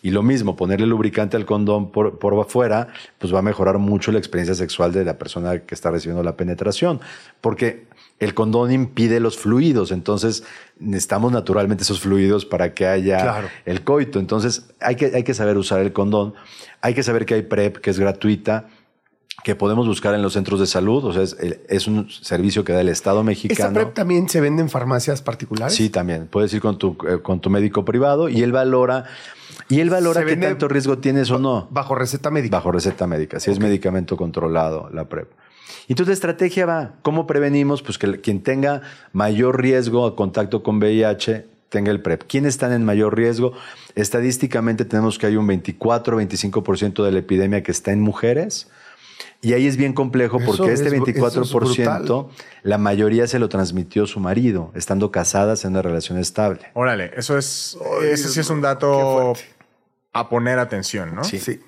Y lo mismo, ponerle lubricante al condón por, por afuera, pues va a mejorar mucho la experiencia sexual de la persona que está recibiendo la penetración. Porque el condón impide los fluidos, entonces necesitamos naturalmente esos fluidos para que haya Claro. el coito. Entonces hay que, hay que saber usar el condón, hay que saber que hay PrEP, que es gratuita, que podemos buscar en los centros de salud, o sea, es, es un servicio que da el Estado ¿Esta mexicano. PrEP también se vende en farmacias particulares? Sí, también. Puedes ir con tu, eh, con tu médico privado y él valora, y él valora qué tanto riesgo tienes o no. Bajo receta médica. Bajo receta médica, si es medicamento controlado la PrEP. Entonces la estrategia va, ¿cómo prevenimos? Pues que quien tenga mayor riesgo a contacto con VIH tenga el PrEP. ¿Quiénes están en mayor riesgo? Estadísticamente tenemos que hay un 24-25% de la epidemia que está en mujeres. Y ahí es bien complejo Eso porque este es- eso es 24%, la mayoría se lo transmitió su marido, estando casadas en una relación estable. Órale, eso es... Ese sí es un dato fuerte. A poner atención, ¿no? Sí.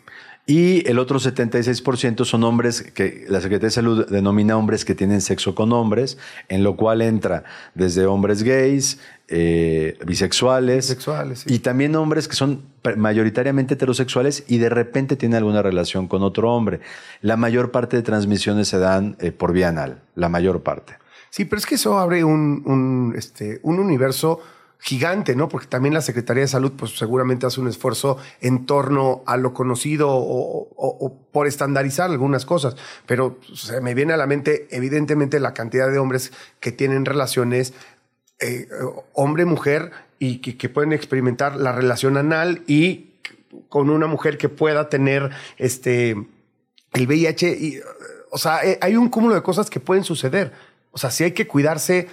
Y el otro 76% son hombres que la Secretaría de Salud denomina hombres que tienen sexo con hombres, en lo cual entra desde hombres gays, eh, bisexuales, Bisexuales, sí. y también hombres que son mayoritariamente heterosexuales y de repente tienen alguna relación con otro hombre. La mayor parte de transmisiones se dan eh, por vía anal, la mayor parte. Sí, pero es que eso abre un, un, este, un universo gigante, ¿no? Porque también la Secretaría de Salud, pues seguramente hace un esfuerzo en torno a lo conocido o, por estandarizar algunas cosas. Pero se me viene a la mente, evidentemente, la cantidad de hombres que tienen relaciones eh, hombre-mujer y que, pueden experimentar la relación anal y con una mujer que pueda tener este el VIH o sea, eh, hay un cúmulo de cosas que pueden suceder. O sea, sí hay que cuidarse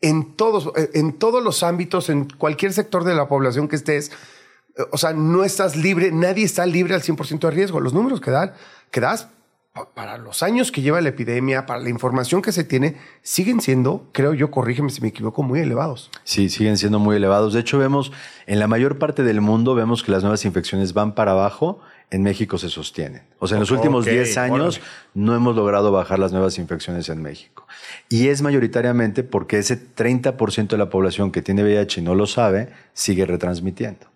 en todos, en todos los ámbitos, en cualquier sector de la población que estés. Eh, O sea, no estás libre, nadie está libre al 100% de riesgo. Los números que dan, que das pa- para los años que lleva la epidemia, para la información que se tiene, siguen siendo, creo yo, corrígeme si me equivoco, muy elevados. Sí, siguen siendo muy elevados. De hecho, vemos en la mayor parte del mundo, vemos que las nuevas infecciones van para abajo. En México se sostienen. O sea, en los últimos Ok, 10 años órale. no hemos logrado bajar las nuevas infecciones en México. Y es mayoritariamente porque ese 30% de la población que tiene VIH y no lo sabe, sigue retransmitiendo.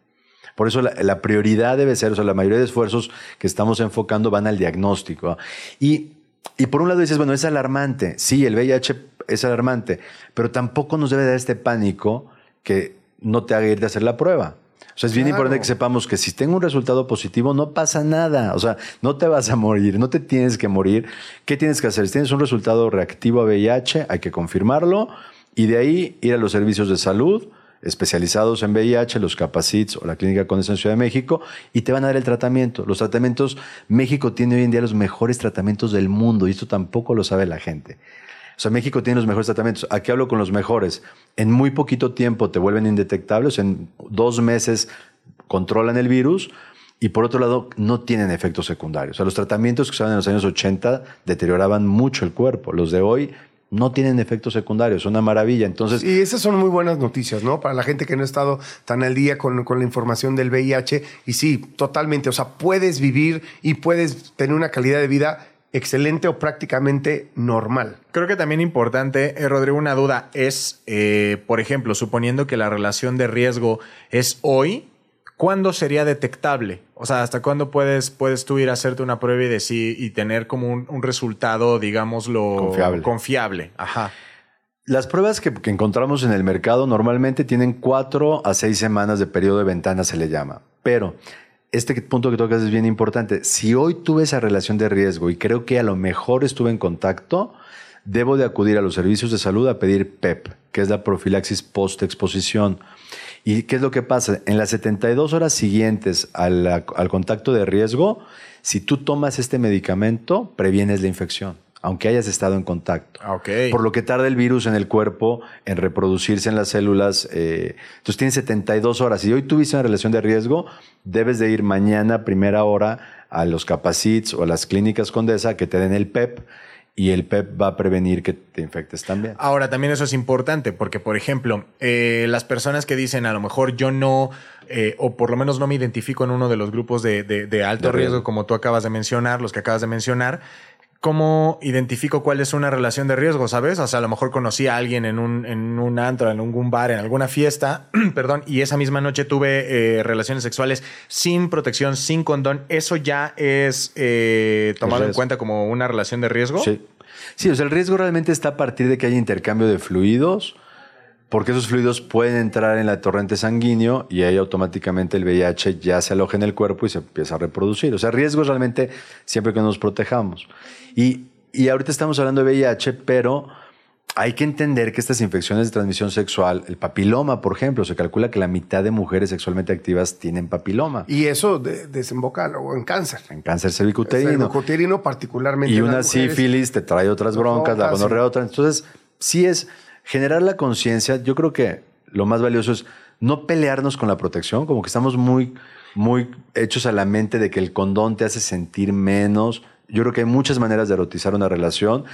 Por eso la, la prioridad debe ser, o sea, la mayoría de esfuerzos que estamos enfocando van al diagnóstico. Y, y por un lado dices, bueno, es alarmante. Sí, el VIH es alarmante, pero tampoco nos debe dar este pánico que no te haga ir de hacer la prueba. Sea, es bien Claro. importante que sepamos que si tengo un resultado positivo, no pasa nada. O sea, no te vas a morir, no te tienes que morir. ¿Qué tienes que hacer? Si tienes un resultado reactivo a VIH, hay que confirmarlo y de ahí ir a los servicios de salud especializados en VIH, los Capacits o la Clínica Condesa en Ciudad de México, y te van a dar el tratamiento. Los tratamientos, México tiene hoy en día los mejores tratamientos del mundo y esto tampoco lo sabe la gente. O sea, México tiene los mejores tratamientos. Aquí hablo con los mejores. En muy poquito tiempo te vuelven indetectables, en dos meses controlan el virus y por otro lado no tienen efectos secundarios. O sea, los tratamientos que usaban en los años 80 deterioraban mucho el cuerpo. Los de hoy no tienen efectos secundarios, son una maravilla. Entonces, Y esas son muy buenas noticias, ¿no? Para la gente que no ha estado tan al día con, con la información del VIH. Y sí, totalmente. O sea, puedes vivir y puedes tener una calidad de vida excelente o prácticamente normal. Creo que también importante, eh, Rodrigo, una duda es, eh, por ejemplo, suponiendo que la relación de riesgo es hoy, ¿cuándo sería detectable? O sea, ¿hasta cuándo puedes, puedes tú ir a hacerte una prueba y decir y tener como un, un resultado, digámoslo, Confiable. confiable? Ajá. Las pruebas que, que encontramos en el mercado normalmente tienen cuatro a seis semanas de periodo de ventana, se le llama. Pero este punto que tocas es bien importante. Si hoy tuve esa relación de riesgo y creo que a lo mejor estuve en contacto, debo de acudir a los servicios de salud a pedir PEP, que es la profilaxis post-exposición. ¿Y qué es lo que pasa? En las 72 horas siguientes al, al contacto de riesgo, si tú tomas este medicamento, previenes la infección, aunque hayas estado en contacto. Ah. Por lo que tarda el virus en el cuerpo en reproducirse en las células. eh, entonces tienes 72 horas. Si hoy tuviste una relación de riesgo, debes de ir mañana primera hora a los Capacits o a las clínicas Condesa que te den el PEP y el PEP va a prevenir que te infectes también. Ahora, también eso es importante porque, por ejemplo, eh, las personas que dicen a lo mejor yo no, eh, o por lo menos no me identifico en uno de los grupos de, de- de alto De riesgo, riesgo. como tú acabas de mencionar, los que acabas de mencionar, ¿cómo identifico cuál es una relación de riesgo, sabes? O sea, a lo mejor conocí a alguien en un, en un antro, en algún bar, en alguna fiesta, perdón, y esa misma noche tuve eh, relaciones sexuales sin protección, sin condón. ¿Eso ya es eh, tomado en cuenta como una relación de riesgo? Sí. Sí, o sea, el riesgo realmente está a partir de que haya intercambio de fluidos, porque esos fluidos pueden entrar en la torrente sanguíneo y ahí automáticamente el VIH ya se aloja en el cuerpo y se empieza a reproducir. O sea, riesgo es realmente siempre que nos protejamos. Y, y ahorita estamos hablando de VIH, pero hay que entender que estas infecciones de transmisión sexual, el papiloma, por ejemplo, se calcula que la mitad de mujeres sexualmente activas tienen papiloma. Y eso de- desemboca luego en cáncer. En cáncer cervicuterino. Cervicuterino particularmente. Y una sífilis te trae otras broncas, la Broncas, gonorrea otra. Entonces, sí es generar la conciencia. Yo creo que lo más valioso es no pelearnos con la protección, como que estamos muy, muy hechos a la mente de que el condón te hace sentir menos. Yo creo que hay muchas maneras de erotizar una relación.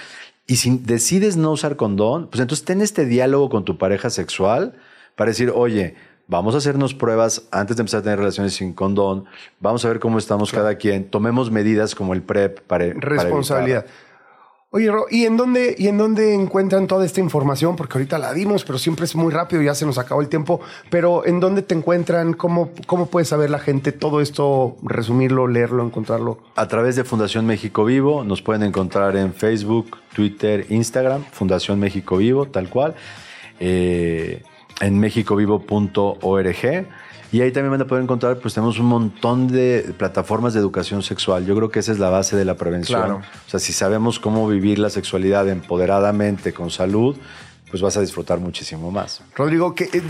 Y si decides no usar condón, pues entonces ten este diálogo con tu pareja sexual para decir, oye, vamos a hacernos pruebas antes de empezar a tener relaciones sin condón, vamos a ver cómo estamos cada quien, tomemos medidas como el PrEP para, Responsabilidad. Oye, ¿y en dónde y en dónde encuentran toda esta información? Porque ahorita la dimos, pero siempre es muy rápido, ya se nos acabó el tiempo. Pero ¿en dónde te encuentran? ¿Cómo, cómo puede saber la gente todo esto, resumirlo, leerlo, encontrarlo? A través de Fundación México Vivo nos pueden encontrar en Facebook, Twitter, Instagram, Fundación México Vivo, tal cual, eh, en mexicovivo.org. Y ahí también van a poder encontrar, pues tenemos un montón de plataformas de educación sexual. Yo creo que esa es la base de la prevención. Claro. O sea, si sabemos cómo vivir la sexualidad empoderadamente, con salud, pues vas a disfrutar muchísimo más. Rodrigo, que, eh,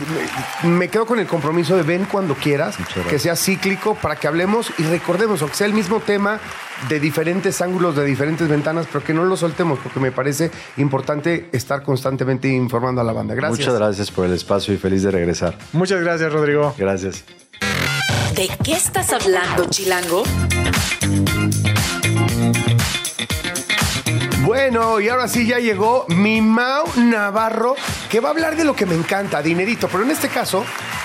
me, quedo con el compromiso de ven cuando quieras, que sea cíclico para que hablemos y recordemos, aunque sea el mismo tema de diferentes ángulos, de diferentes ventanas, pero que no lo soltemos, porque me parece importante estar constantemente informando a la banda. Gracias. Muchas gracias por el espacio y feliz de regresar. Muchas gracias, Rodrigo. Gracias. ¿De qué estás hablando, Chilango? Bueno, y ahora sí ya llegó mi Mau Navarro, que va a hablar de lo que me encanta, dinerito. Pero en este caso,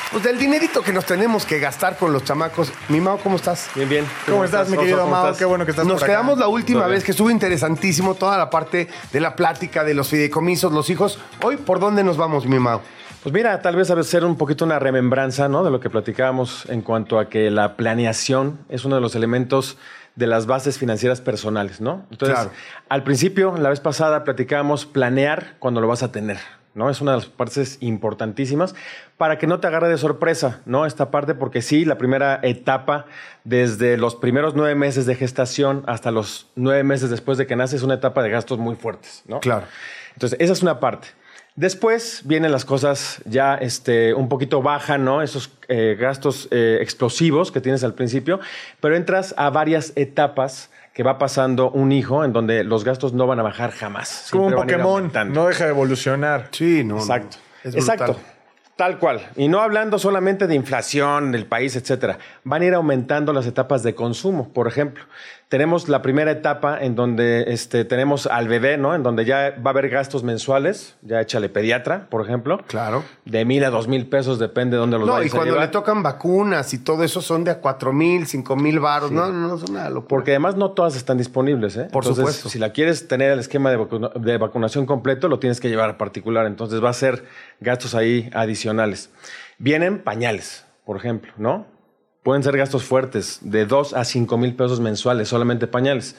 pues del dinerito que nos tenemos que gastar con los chamacos. Mi Mau, ¿cómo estás? Bien, bien. ¿Cómo estás, mi querido estás? Qué bueno que estás Nos por acá. quedamos la última vez que estuvo interesantísimo toda la parte de la plática de los fideicomisos, los hijos. Hoy, ¿por dónde nos vamos, mi Mau? Pues mira, tal vez hacer un poquito una remembranza, ¿no? De lo que platicábamos en cuanto a que la planeación es uno de los elementos de las bases financieras personales, ¿no? Entonces, Claro. al principio, la vez pasada, platicábamos planear cuando lo vas a tener, ¿no? Es una de las partes importantísimas para que no te agarre de sorpresa, ¿no? Esta parte, porque sí, la primera etapa, desde los primeros nueve meses de gestación hasta los nueve meses después de que nace, es una etapa de gastos muy fuertes, ¿no? Claro. Entonces, esa es una parte. Después vienen las cosas ya este, un poquito bajan, ¿no? Esos eh, gastos eh, explosivos que tienes al principio, pero entras a varias etapas que va pasando un hijo en donde los gastos no van a bajar jamás. Es como un Pokémon, no deja de evolucionar. Sí, no. no. Exacto. Es. Exacto. Tal cual. Y no hablando solamente de inflación del país, etcétera. Van a ir aumentando las etapas de consumo. Por ejemplo, tenemos la primera etapa en donde este, tenemos al bebé, ¿no? En donde ya va a haber gastos mensuales. Ya échale pediatra, por ejemplo. Claro. De mil a dos mil pesos, depende de dónde los No, y a cuando llevar. le tocan vacunas y todo eso son de a cuatro mil, cinco mil baros. No, no, no, es una locura. Porque además no todas están disponibles, ¿eh? Por Entonces, supuesto. Si la quieres tener el esquema de, vacuna- de vacunación completo, lo tienes que llevar a particular. Entonces va a ser gastos ahí adicionales. Vienen pañales, por ejemplo, ¿no? Pueden ser gastos fuertes, de 2 a 5 mil pesos mensuales, solamente pañales.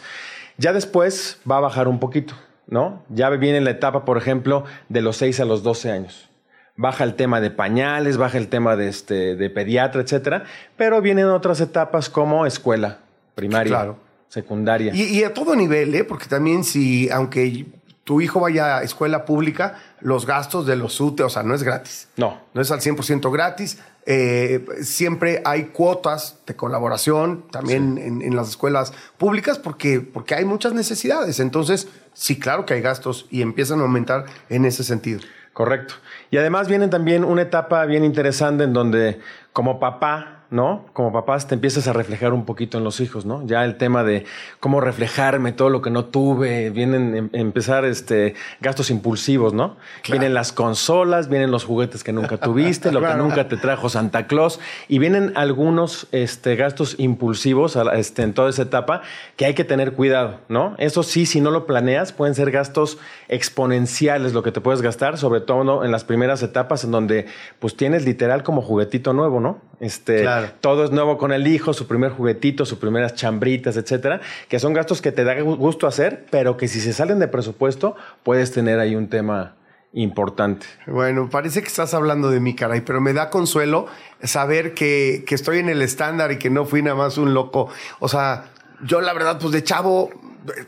Ya después va a bajar un poquito, ¿no? Ya viene la etapa, por ejemplo, de los 6 a los 12 años. Baja el tema de pañales, baja el tema de, este, de pediatra, etcétera. Pero vienen otras etapas como escuela, primaria, Claro. secundaria. Y, y a todo nivel, ¿eh? Porque también si, aunque tu hijo vaya a escuela pública, los gastos de los UTE, o sea, no es gratis. No. No es al 100% gratis. Eh, siempre hay cuotas de colaboración también en, en las escuelas públicas porque, porque hay muchas necesidades. Entonces, sí, claro que hay gastos y empiezan a aumentar en ese sentido. Correcto. Y además viene también una etapa bien interesante en donde como papá, ¿no? Como papás te empiezas a reflejar un poquito en los hijos, ¿no? Ya el tema de cómo reflejarme todo lo que no tuve, vienen em- empezar este gastos impulsivos, ¿no? Vienen las consolas, vienen los juguetes que nunca tuviste, lo que nunca te trajo Santa Claus y vienen algunos este, gastos impulsivos a este, en toda esa etapa que hay que tener cuidado, ¿no? Eso sí, si no lo planeas, pueden ser gastos exponenciales lo que te puedes gastar, sobre todo en las primeras etapas en donde pues tienes literal como juguetito nuevo, ¿no? Este, Claro. todo es nuevo con el hijo, su primer juguetito, sus primeras chambritas, etcétera, que son gastos que te da gu- gusto hacer, pero que si se salen de presupuesto puedes tener ahí un tema importante. Bueno, parece que estás hablando de mí, caray, pero me da consuelo saber que, que estoy en el estándar y que no fui nada más un loco. O sea, yo la verdad, pues de chavo,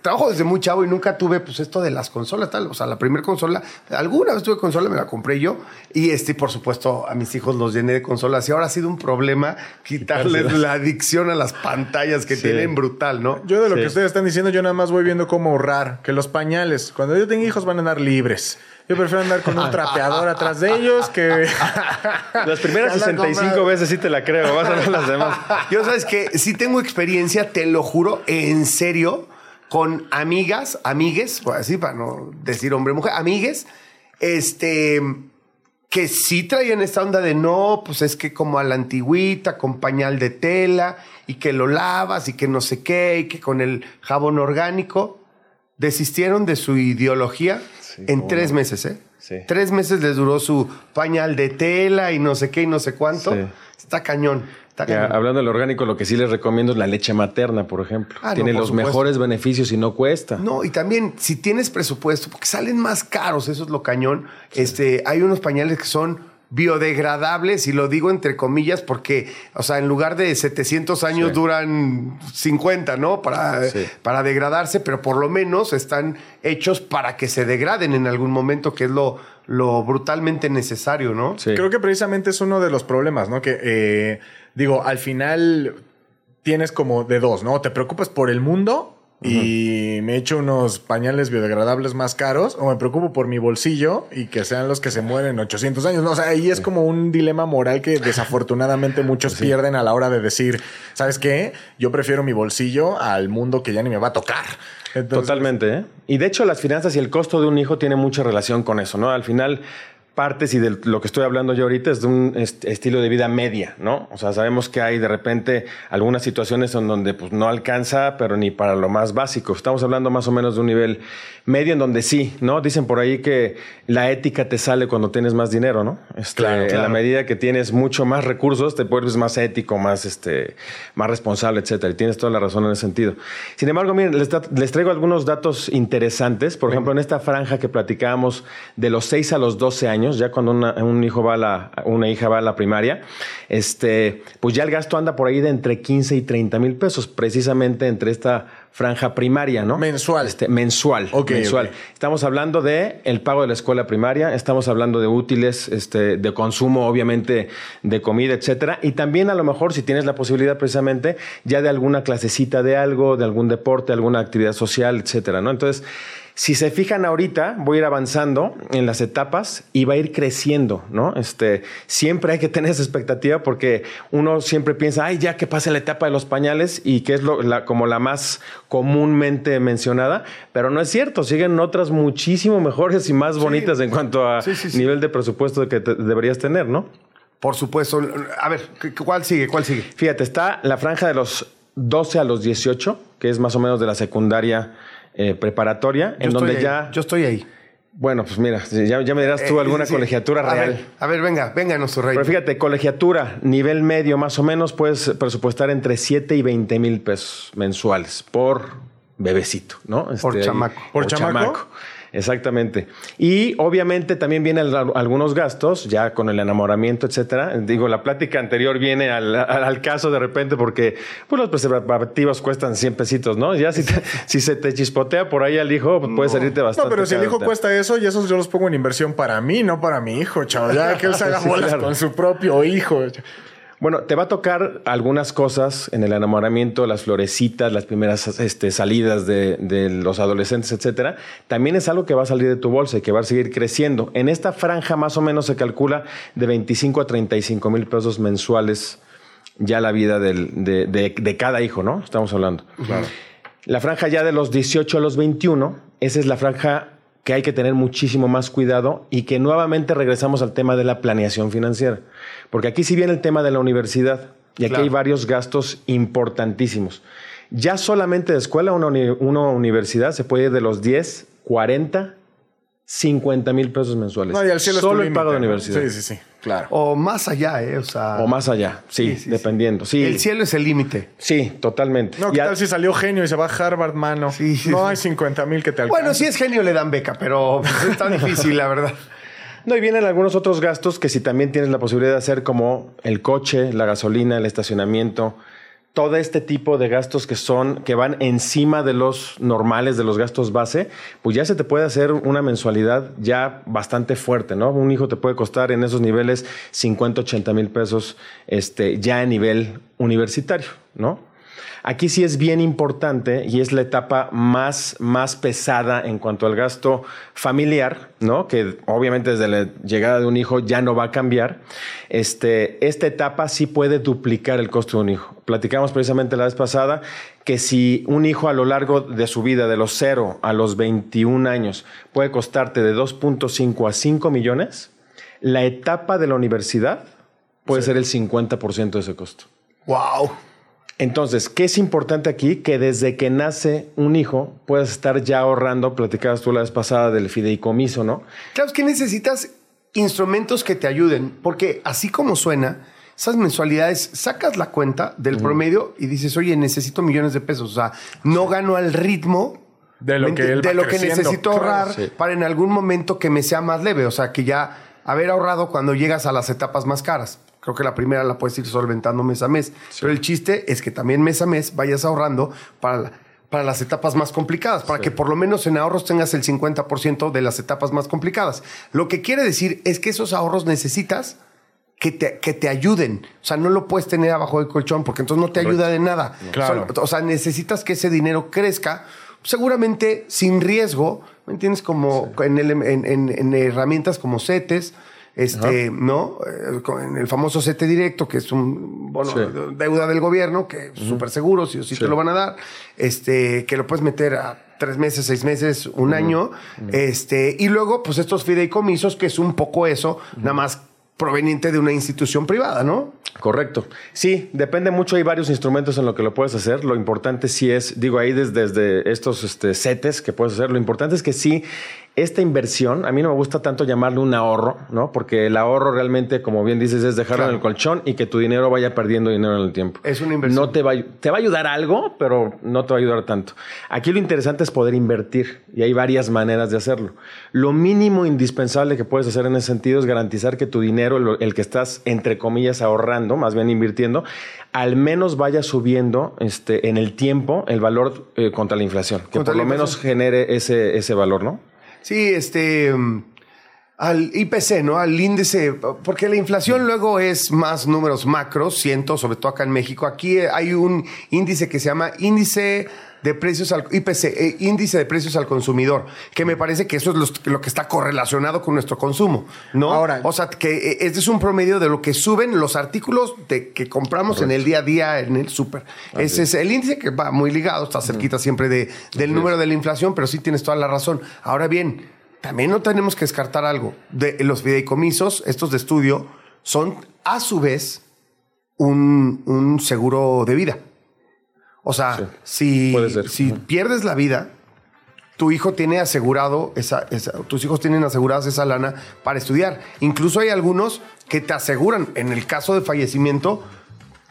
trabajo desde muy chavo y nunca tuve pues esto de las consolas, tal. O sea, la primera consola, alguna vez tuve consola, me la compré yo. Y este, por supuesto, a mis hijos los llené de consolas. Y ahora ha sido un problema quitarles la adicción a las pantallas que tienen brutal, ¿no? Yo de lo Sí. que ustedes están diciendo, yo nada más voy viendo cómo ahorrar. Que los pañales, cuando yo tenga hijos, van a andar libres. Yo prefiero andar con un trapeador atrás de ellos que... Las primeras Ya la 65 comprado. veces sí te la creo, vas a ver las demás. Yo sabes que sí tengo experiencia, te lo juro, en serio, con amigas, amigues, pues así para no decir hombre mujer, amigues, este que sí traían esta onda de no, pues es que como a la antigüita, con pañal de tela, y que lo lavas, y que no sé qué, y que con el jabón orgánico, desistieron de su ideología en tres no. meses, ¿eh? Sí. Tres meses les duró su pañal de tela y no sé qué y no sé cuánto. Sí. Está cañón. Está Ya, hablando del orgánico, lo que sí les recomiendo es la leche materna, por ejemplo. Ah, no, Tiene por los supuesto. mejores beneficios y no cuesta. No, y también si tienes presupuesto, porque salen más caros, eso es lo cañón. Este, hay unos pañales que son biodegradables y lo digo entre comillas porque, o sea, en lugar de 700 años Sí. duran 50, ¿no? Para, Sí. para degradarse, pero por lo menos están hechos para que se degraden en algún momento, que es lo, lo brutalmente necesario, ¿no? Sí. Creo que precisamente es uno de los problemas, ¿no? Que, eh, digo, al final tienes como de dos, ¿no? Te preocupas por el mundo y me echo unos pañales biodegradables más caros o me preocupo por mi bolsillo y que sean los que se mueren en 800 años. No, o sea, ahí es como un dilema moral que desafortunadamente muchos pierden a la hora de decir, ¿sabes qué? Yo prefiero mi bolsillo al mundo que ya ni me va a tocar. Entonces, Totalmente, ¿eh? Y de hecho las finanzas y el costo de un hijo tienen mucha relación con eso, ¿no? Al final partes y de lo que estoy hablando yo ahorita es de un est- estilo de vida media, ¿no? O sea, sabemos que hay de repente algunas situaciones en donde pues no alcanza, pero ni para lo más básico. Estamos hablando más o menos de un nivel medio en donde sí, ¿no? Dicen por ahí que la ética te sale cuando tienes más dinero, ¿no? Este, Claro, En la medida que tienes mucho más recursos, te vuelves más ético, más, este, más responsable, etcétera. Y tienes toda la razón en ese sentido. Sin embargo, miren, les, les traigo algunos datos interesantes. Por ejemplo, en esta franja que platicábamos de los 6 a los 12 años, ya cuando una- un hijo va a la, una hija va a la primaria, este, pues ya el gasto anda por ahí de entre 15 y 30 mil pesos, precisamente entre esta franja primaria, ¿no? Mensual. Este, mensual. Ok, mensual. Estamos hablando de el pago de la escuela primaria, estamos hablando de útiles, este, de consumo, obviamente, de comida, etcétera. Y también a lo mejor, si tienes la posibilidad precisamente, ya de alguna clasecita de algo, de algún deporte, alguna actividad social, etcétera, ¿no? Entonces, si se fijan ahorita, voy a ir avanzando en las etapas y va a ir creciendo, ¿no? Este, siempre hay que tener esa expectativa porque uno siempre piensa, ay, ya que pase la etapa de los pañales y que es lo- la- como la más comúnmente mencionada, pero no es cierto, siguen otras muchísimo mejores y más bonitas en cuanto a Sí, sí, sí. nivel de presupuesto que te- deberías tener, ¿no? Por supuesto. A ver, ¿cuál sigue? ¿Cuál sigue? Fíjate, está la franja de los 12 a los 18, que es más o menos de la secundaria eh, preparatoria, en donde ahí, ya... Yo estoy ahí. Bueno, pues mira, ya, ya me dirás tú Eh, alguna sí. colegiatura A real. ver, a ver, venga, venga, nuestro rey. Pero fíjate, colegiatura, nivel medio más o menos, puedes presupuestar entre 7 y 20 mil pesos mensuales por bebecito, ¿no? Por ahí- chamaco. ¿Por chamaco? Exactamente. Y obviamente también vienen al- algunos gastos, ya con el enamoramiento, etcétera. Digo, la plática anterior viene al, al- al caso de repente porque pues, los preservativos cuestan 100 pesitos, ¿no? Ya si, te- si se te chispotea por ahí al hijo, pues, puede salirte bastante. No, pero si el hijo cuesta eso y esos yo los pongo en inversión para mí, no para mi hijo, chavo. Ya que él se haga Sí, bolas claro. con su propio hijo. Bueno, te va a tocar algunas cosas en el enamoramiento, las florecitas, las primeras este, salidas de, de los adolescentes, etcétera. También es algo que va a salir de tu bolsa y que va a seguir creciendo. En esta franja más o menos se calcula de 25 a 35 mil pesos mensuales ya la vida del- de, de- de cada hijo, ¿no? Estamos hablando. La franja ya de los 18 a los 21, esa es la franja que hay que tener muchísimo más cuidado y que nuevamente regresamos al tema de la planeación financiera. Porque aquí sí viene el tema de la universidad y aquí Claro. hay varios gastos importantísimos. Ya solamente de escuela, una, uni- una universidad se puede ir de los 10, 40, 50 mil pesos mensuales. No, y al cielo Solo el pago de universidad. Sí, sí, sí. Claro. O más allá, ¿eh? O sea. O más allá, sí, Sí, sí, sí. dependiendo. Sí, El cielo es el límite. sí, totalmente. No, Y ¿qué a- tal si salió genio y se va a Harvard, mano? Sí, sí, no sí. hay 50 mil que te alcancen. Bueno, si es genio le dan beca, pero pues, está difícil, la verdad. No, y vienen algunos otros gastos que si también tienes la posibilidad de hacer como el coche, la gasolina, el estacionamiento, todo este tipo de gastos que son, que van encima de los normales, de los gastos base, pues ya se te puede hacer una mensualidad ya bastante fuerte, ¿no? Un hijo te puede costar en esos niveles 50, 80 mil pesos este, ya a nivel universitario, ¿no? Aquí sí es bien importante y es la etapa más, más pesada en cuanto al gasto familiar, ¿no? Que obviamente desde la llegada de un hijo ya no va a cambiar. Este, esta etapa sí puede duplicar el costo de un hijo. Platicamos precisamente la vez pasada que si un hijo a lo largo de su vida, de los 0 a los 21 años, puede costarte de 2.5 a 5 millones, la etapa de la universidad puede ser el 50% de ese costo. Wow. Entonces, ¿qué es importante aquí? Que desde que nace un hijo puedas estar ya ahorrando, platicabas tú la vez pasada del fideicomiso, ¿no? Claro, es que necesitas instrumentos que te ayuden, porque así como suena, esas mensualidades, sacas la cuenta del promedio y dices, oye, necesito millones de pesos. O sea, no gano al ritmo De lo ¿me que enti- él de va lo que creciendo, necesito claro, ahorrar sí. para en algún momento que me sea más leve. O sea, que ya haber ahorrado cuando llegas a las etapas más caras. Creo que la primera la puedes ir solventando mes a mes. Pero el chiste es que también mes a mes vayas ahorrando para, la- para las etapas más complicadas, para que por lo menos en ahorros tengas el 50% de las etapas más complicadas. Lo que quiere decir es que esos ahorros necesitas que te, que te ayuden. O sea, no lo puedes tener abajo del colchón porque entonces no te ayuda de nada. Claro. O sea, necesitas que ese dinero crezca, seguramente sin riesgo, ¿me entiendes? Como en, el- en- en- en herramientas como CETES, este, ¿no? Eh, En el famoso CETE directo, que es un bono Sí. deuda del gobierno, que es súper seguro, si o sí, te lo van a dar, este, que lo puedes meter a tres meses, seis meses, un año, este, y luego, pues estos fideicomisos, que es un poco eso, nada más proveniente de una institución privada, ¿no? Correcto. Sí, depende mucho. Hay varios instrumentos en lo que lo puedes hacer. Lo importante sí es, digo, ahí desde, desde estos este, setes que puedes hacer, lo importante es que sí, esta inversión, a mí no me gusta tanto llamarle un ahorro, ¿no? Porque el ahorro realmente, como bien dices, es dejarlo Claro. en el colchón y que tu dinero vaya perdiendo dinero en el tiempo. Es una inversión. No te va, a- te va a ayudar algo, pero no te va a ayudar tanto. Aquí lo interesante es poder invertir y hay varias maneras de hacerlo. Lo mínimo indispensable que puedes hacer en ese sentido es garantizar que tu dinero, el, el que estás entre comillas ahorrando, más bien invirtiendo, al menos vaya subiendo este, en el tiempo el valor eh, contra la inflación, que por lo menos genere ese, ese valor, ¿no? Sí, este. mm, Al IPC, ¿no? Al índice, porque la inflación luego es más números macros, siento, sobre todo acá en México. Aquí hay un índice que se llama índice de precios al IPC, eh, índice de precios al consumidor, que me parece que eso es los- lo que está correlacionado con nuestro consumo, ¿no? Ahora- o sea, que eh, este es un promedio de lo que suben los artículos de, que compramos en el día a día en el súper. Ese es el índice que va muy ligado, está cerquita siempre de, del número de la inflación, pero sí tienes toda la razón. Ahora bien, también no tenemos que descartar algo. De los fideicomisos, estos de estudio, son a su vez un, un seguro de vida. O sea, si, si pierdes la vida, tu hijo tiene asegurado esa, esa- tus hijos tienen aseguradas esa lana para estudiar. Incluso hay algunos que te aseguran, en el caso de fallecimiento,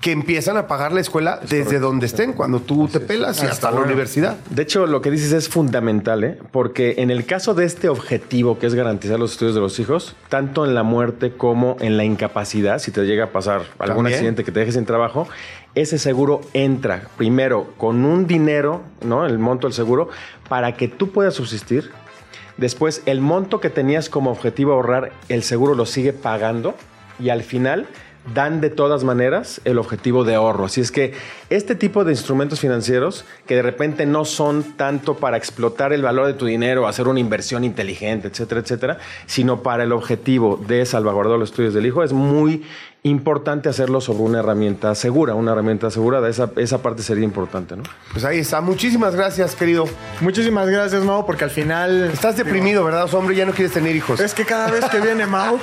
que empiezan a pagar la escuela desde donde estén, cuando tú te pelas y hasta la universidad. De hecho, lo que dices es fundamental, ¿eh? porque en el caso de este objetivo, que es garantizar los estudios de los hijos, tanto en la muerte como en la incapacidad, si te llega a pasar algún También. accidente que te deje sin trabajo, ese seguro entra primero con un dinero, ¿no? El monto del seguro, para que tú puedas subsistir. Después, el monto que tenías como objetivo ahorrar, el seguro lo sigue pagando y al final dan de todas maneras el objetivo de ahorro. Así es que este tipo de instrumentos financieros que de repente no son tanto para explotar el valor de tu dinero, hacer una inversión inteligente, etcétera, etcétera, sino para el objetivo de salvaguardar los estudios del hijo, es muy importante hacerlo sobre una herramienta segura, una herramienta asegurada. Esa, esa parte sería importante, ¿no? Pues ahí está. Muchísimas gracias, querido. Muchísimas gracias, Mau, porque al final. Estás deprimido, ¿verdad, hombre? Ya no quieres tener hijos. Es que cada vez que viene Mau,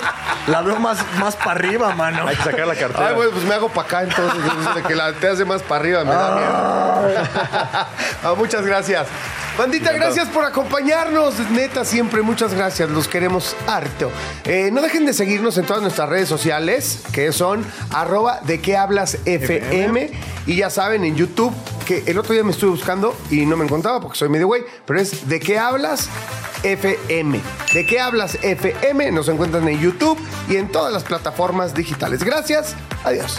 la veo más, más para arriba, mano. Hay que sacar la cartera. Ay, bueno, pues me hago para acá entonces. de que la te hace más para arriba, me da miedo. Ah, muchas gracias. Bandita, gracias por acompañarnos. Neta, siempre muchas gracias. Los queremos harto. Eh, no dejen de seguirnos en todas nuestras redes sociales, que son arroba de qué hablas FM. Y ya saben, en YouTube, que el otro día me estuve buscando y no me encontraba porque soy medio güey, pero es de qué hablas FM. ¿De qué hablas FM? Nos encuentran en YouTube y en todas las plataformas digitales. Gracias. Adiós.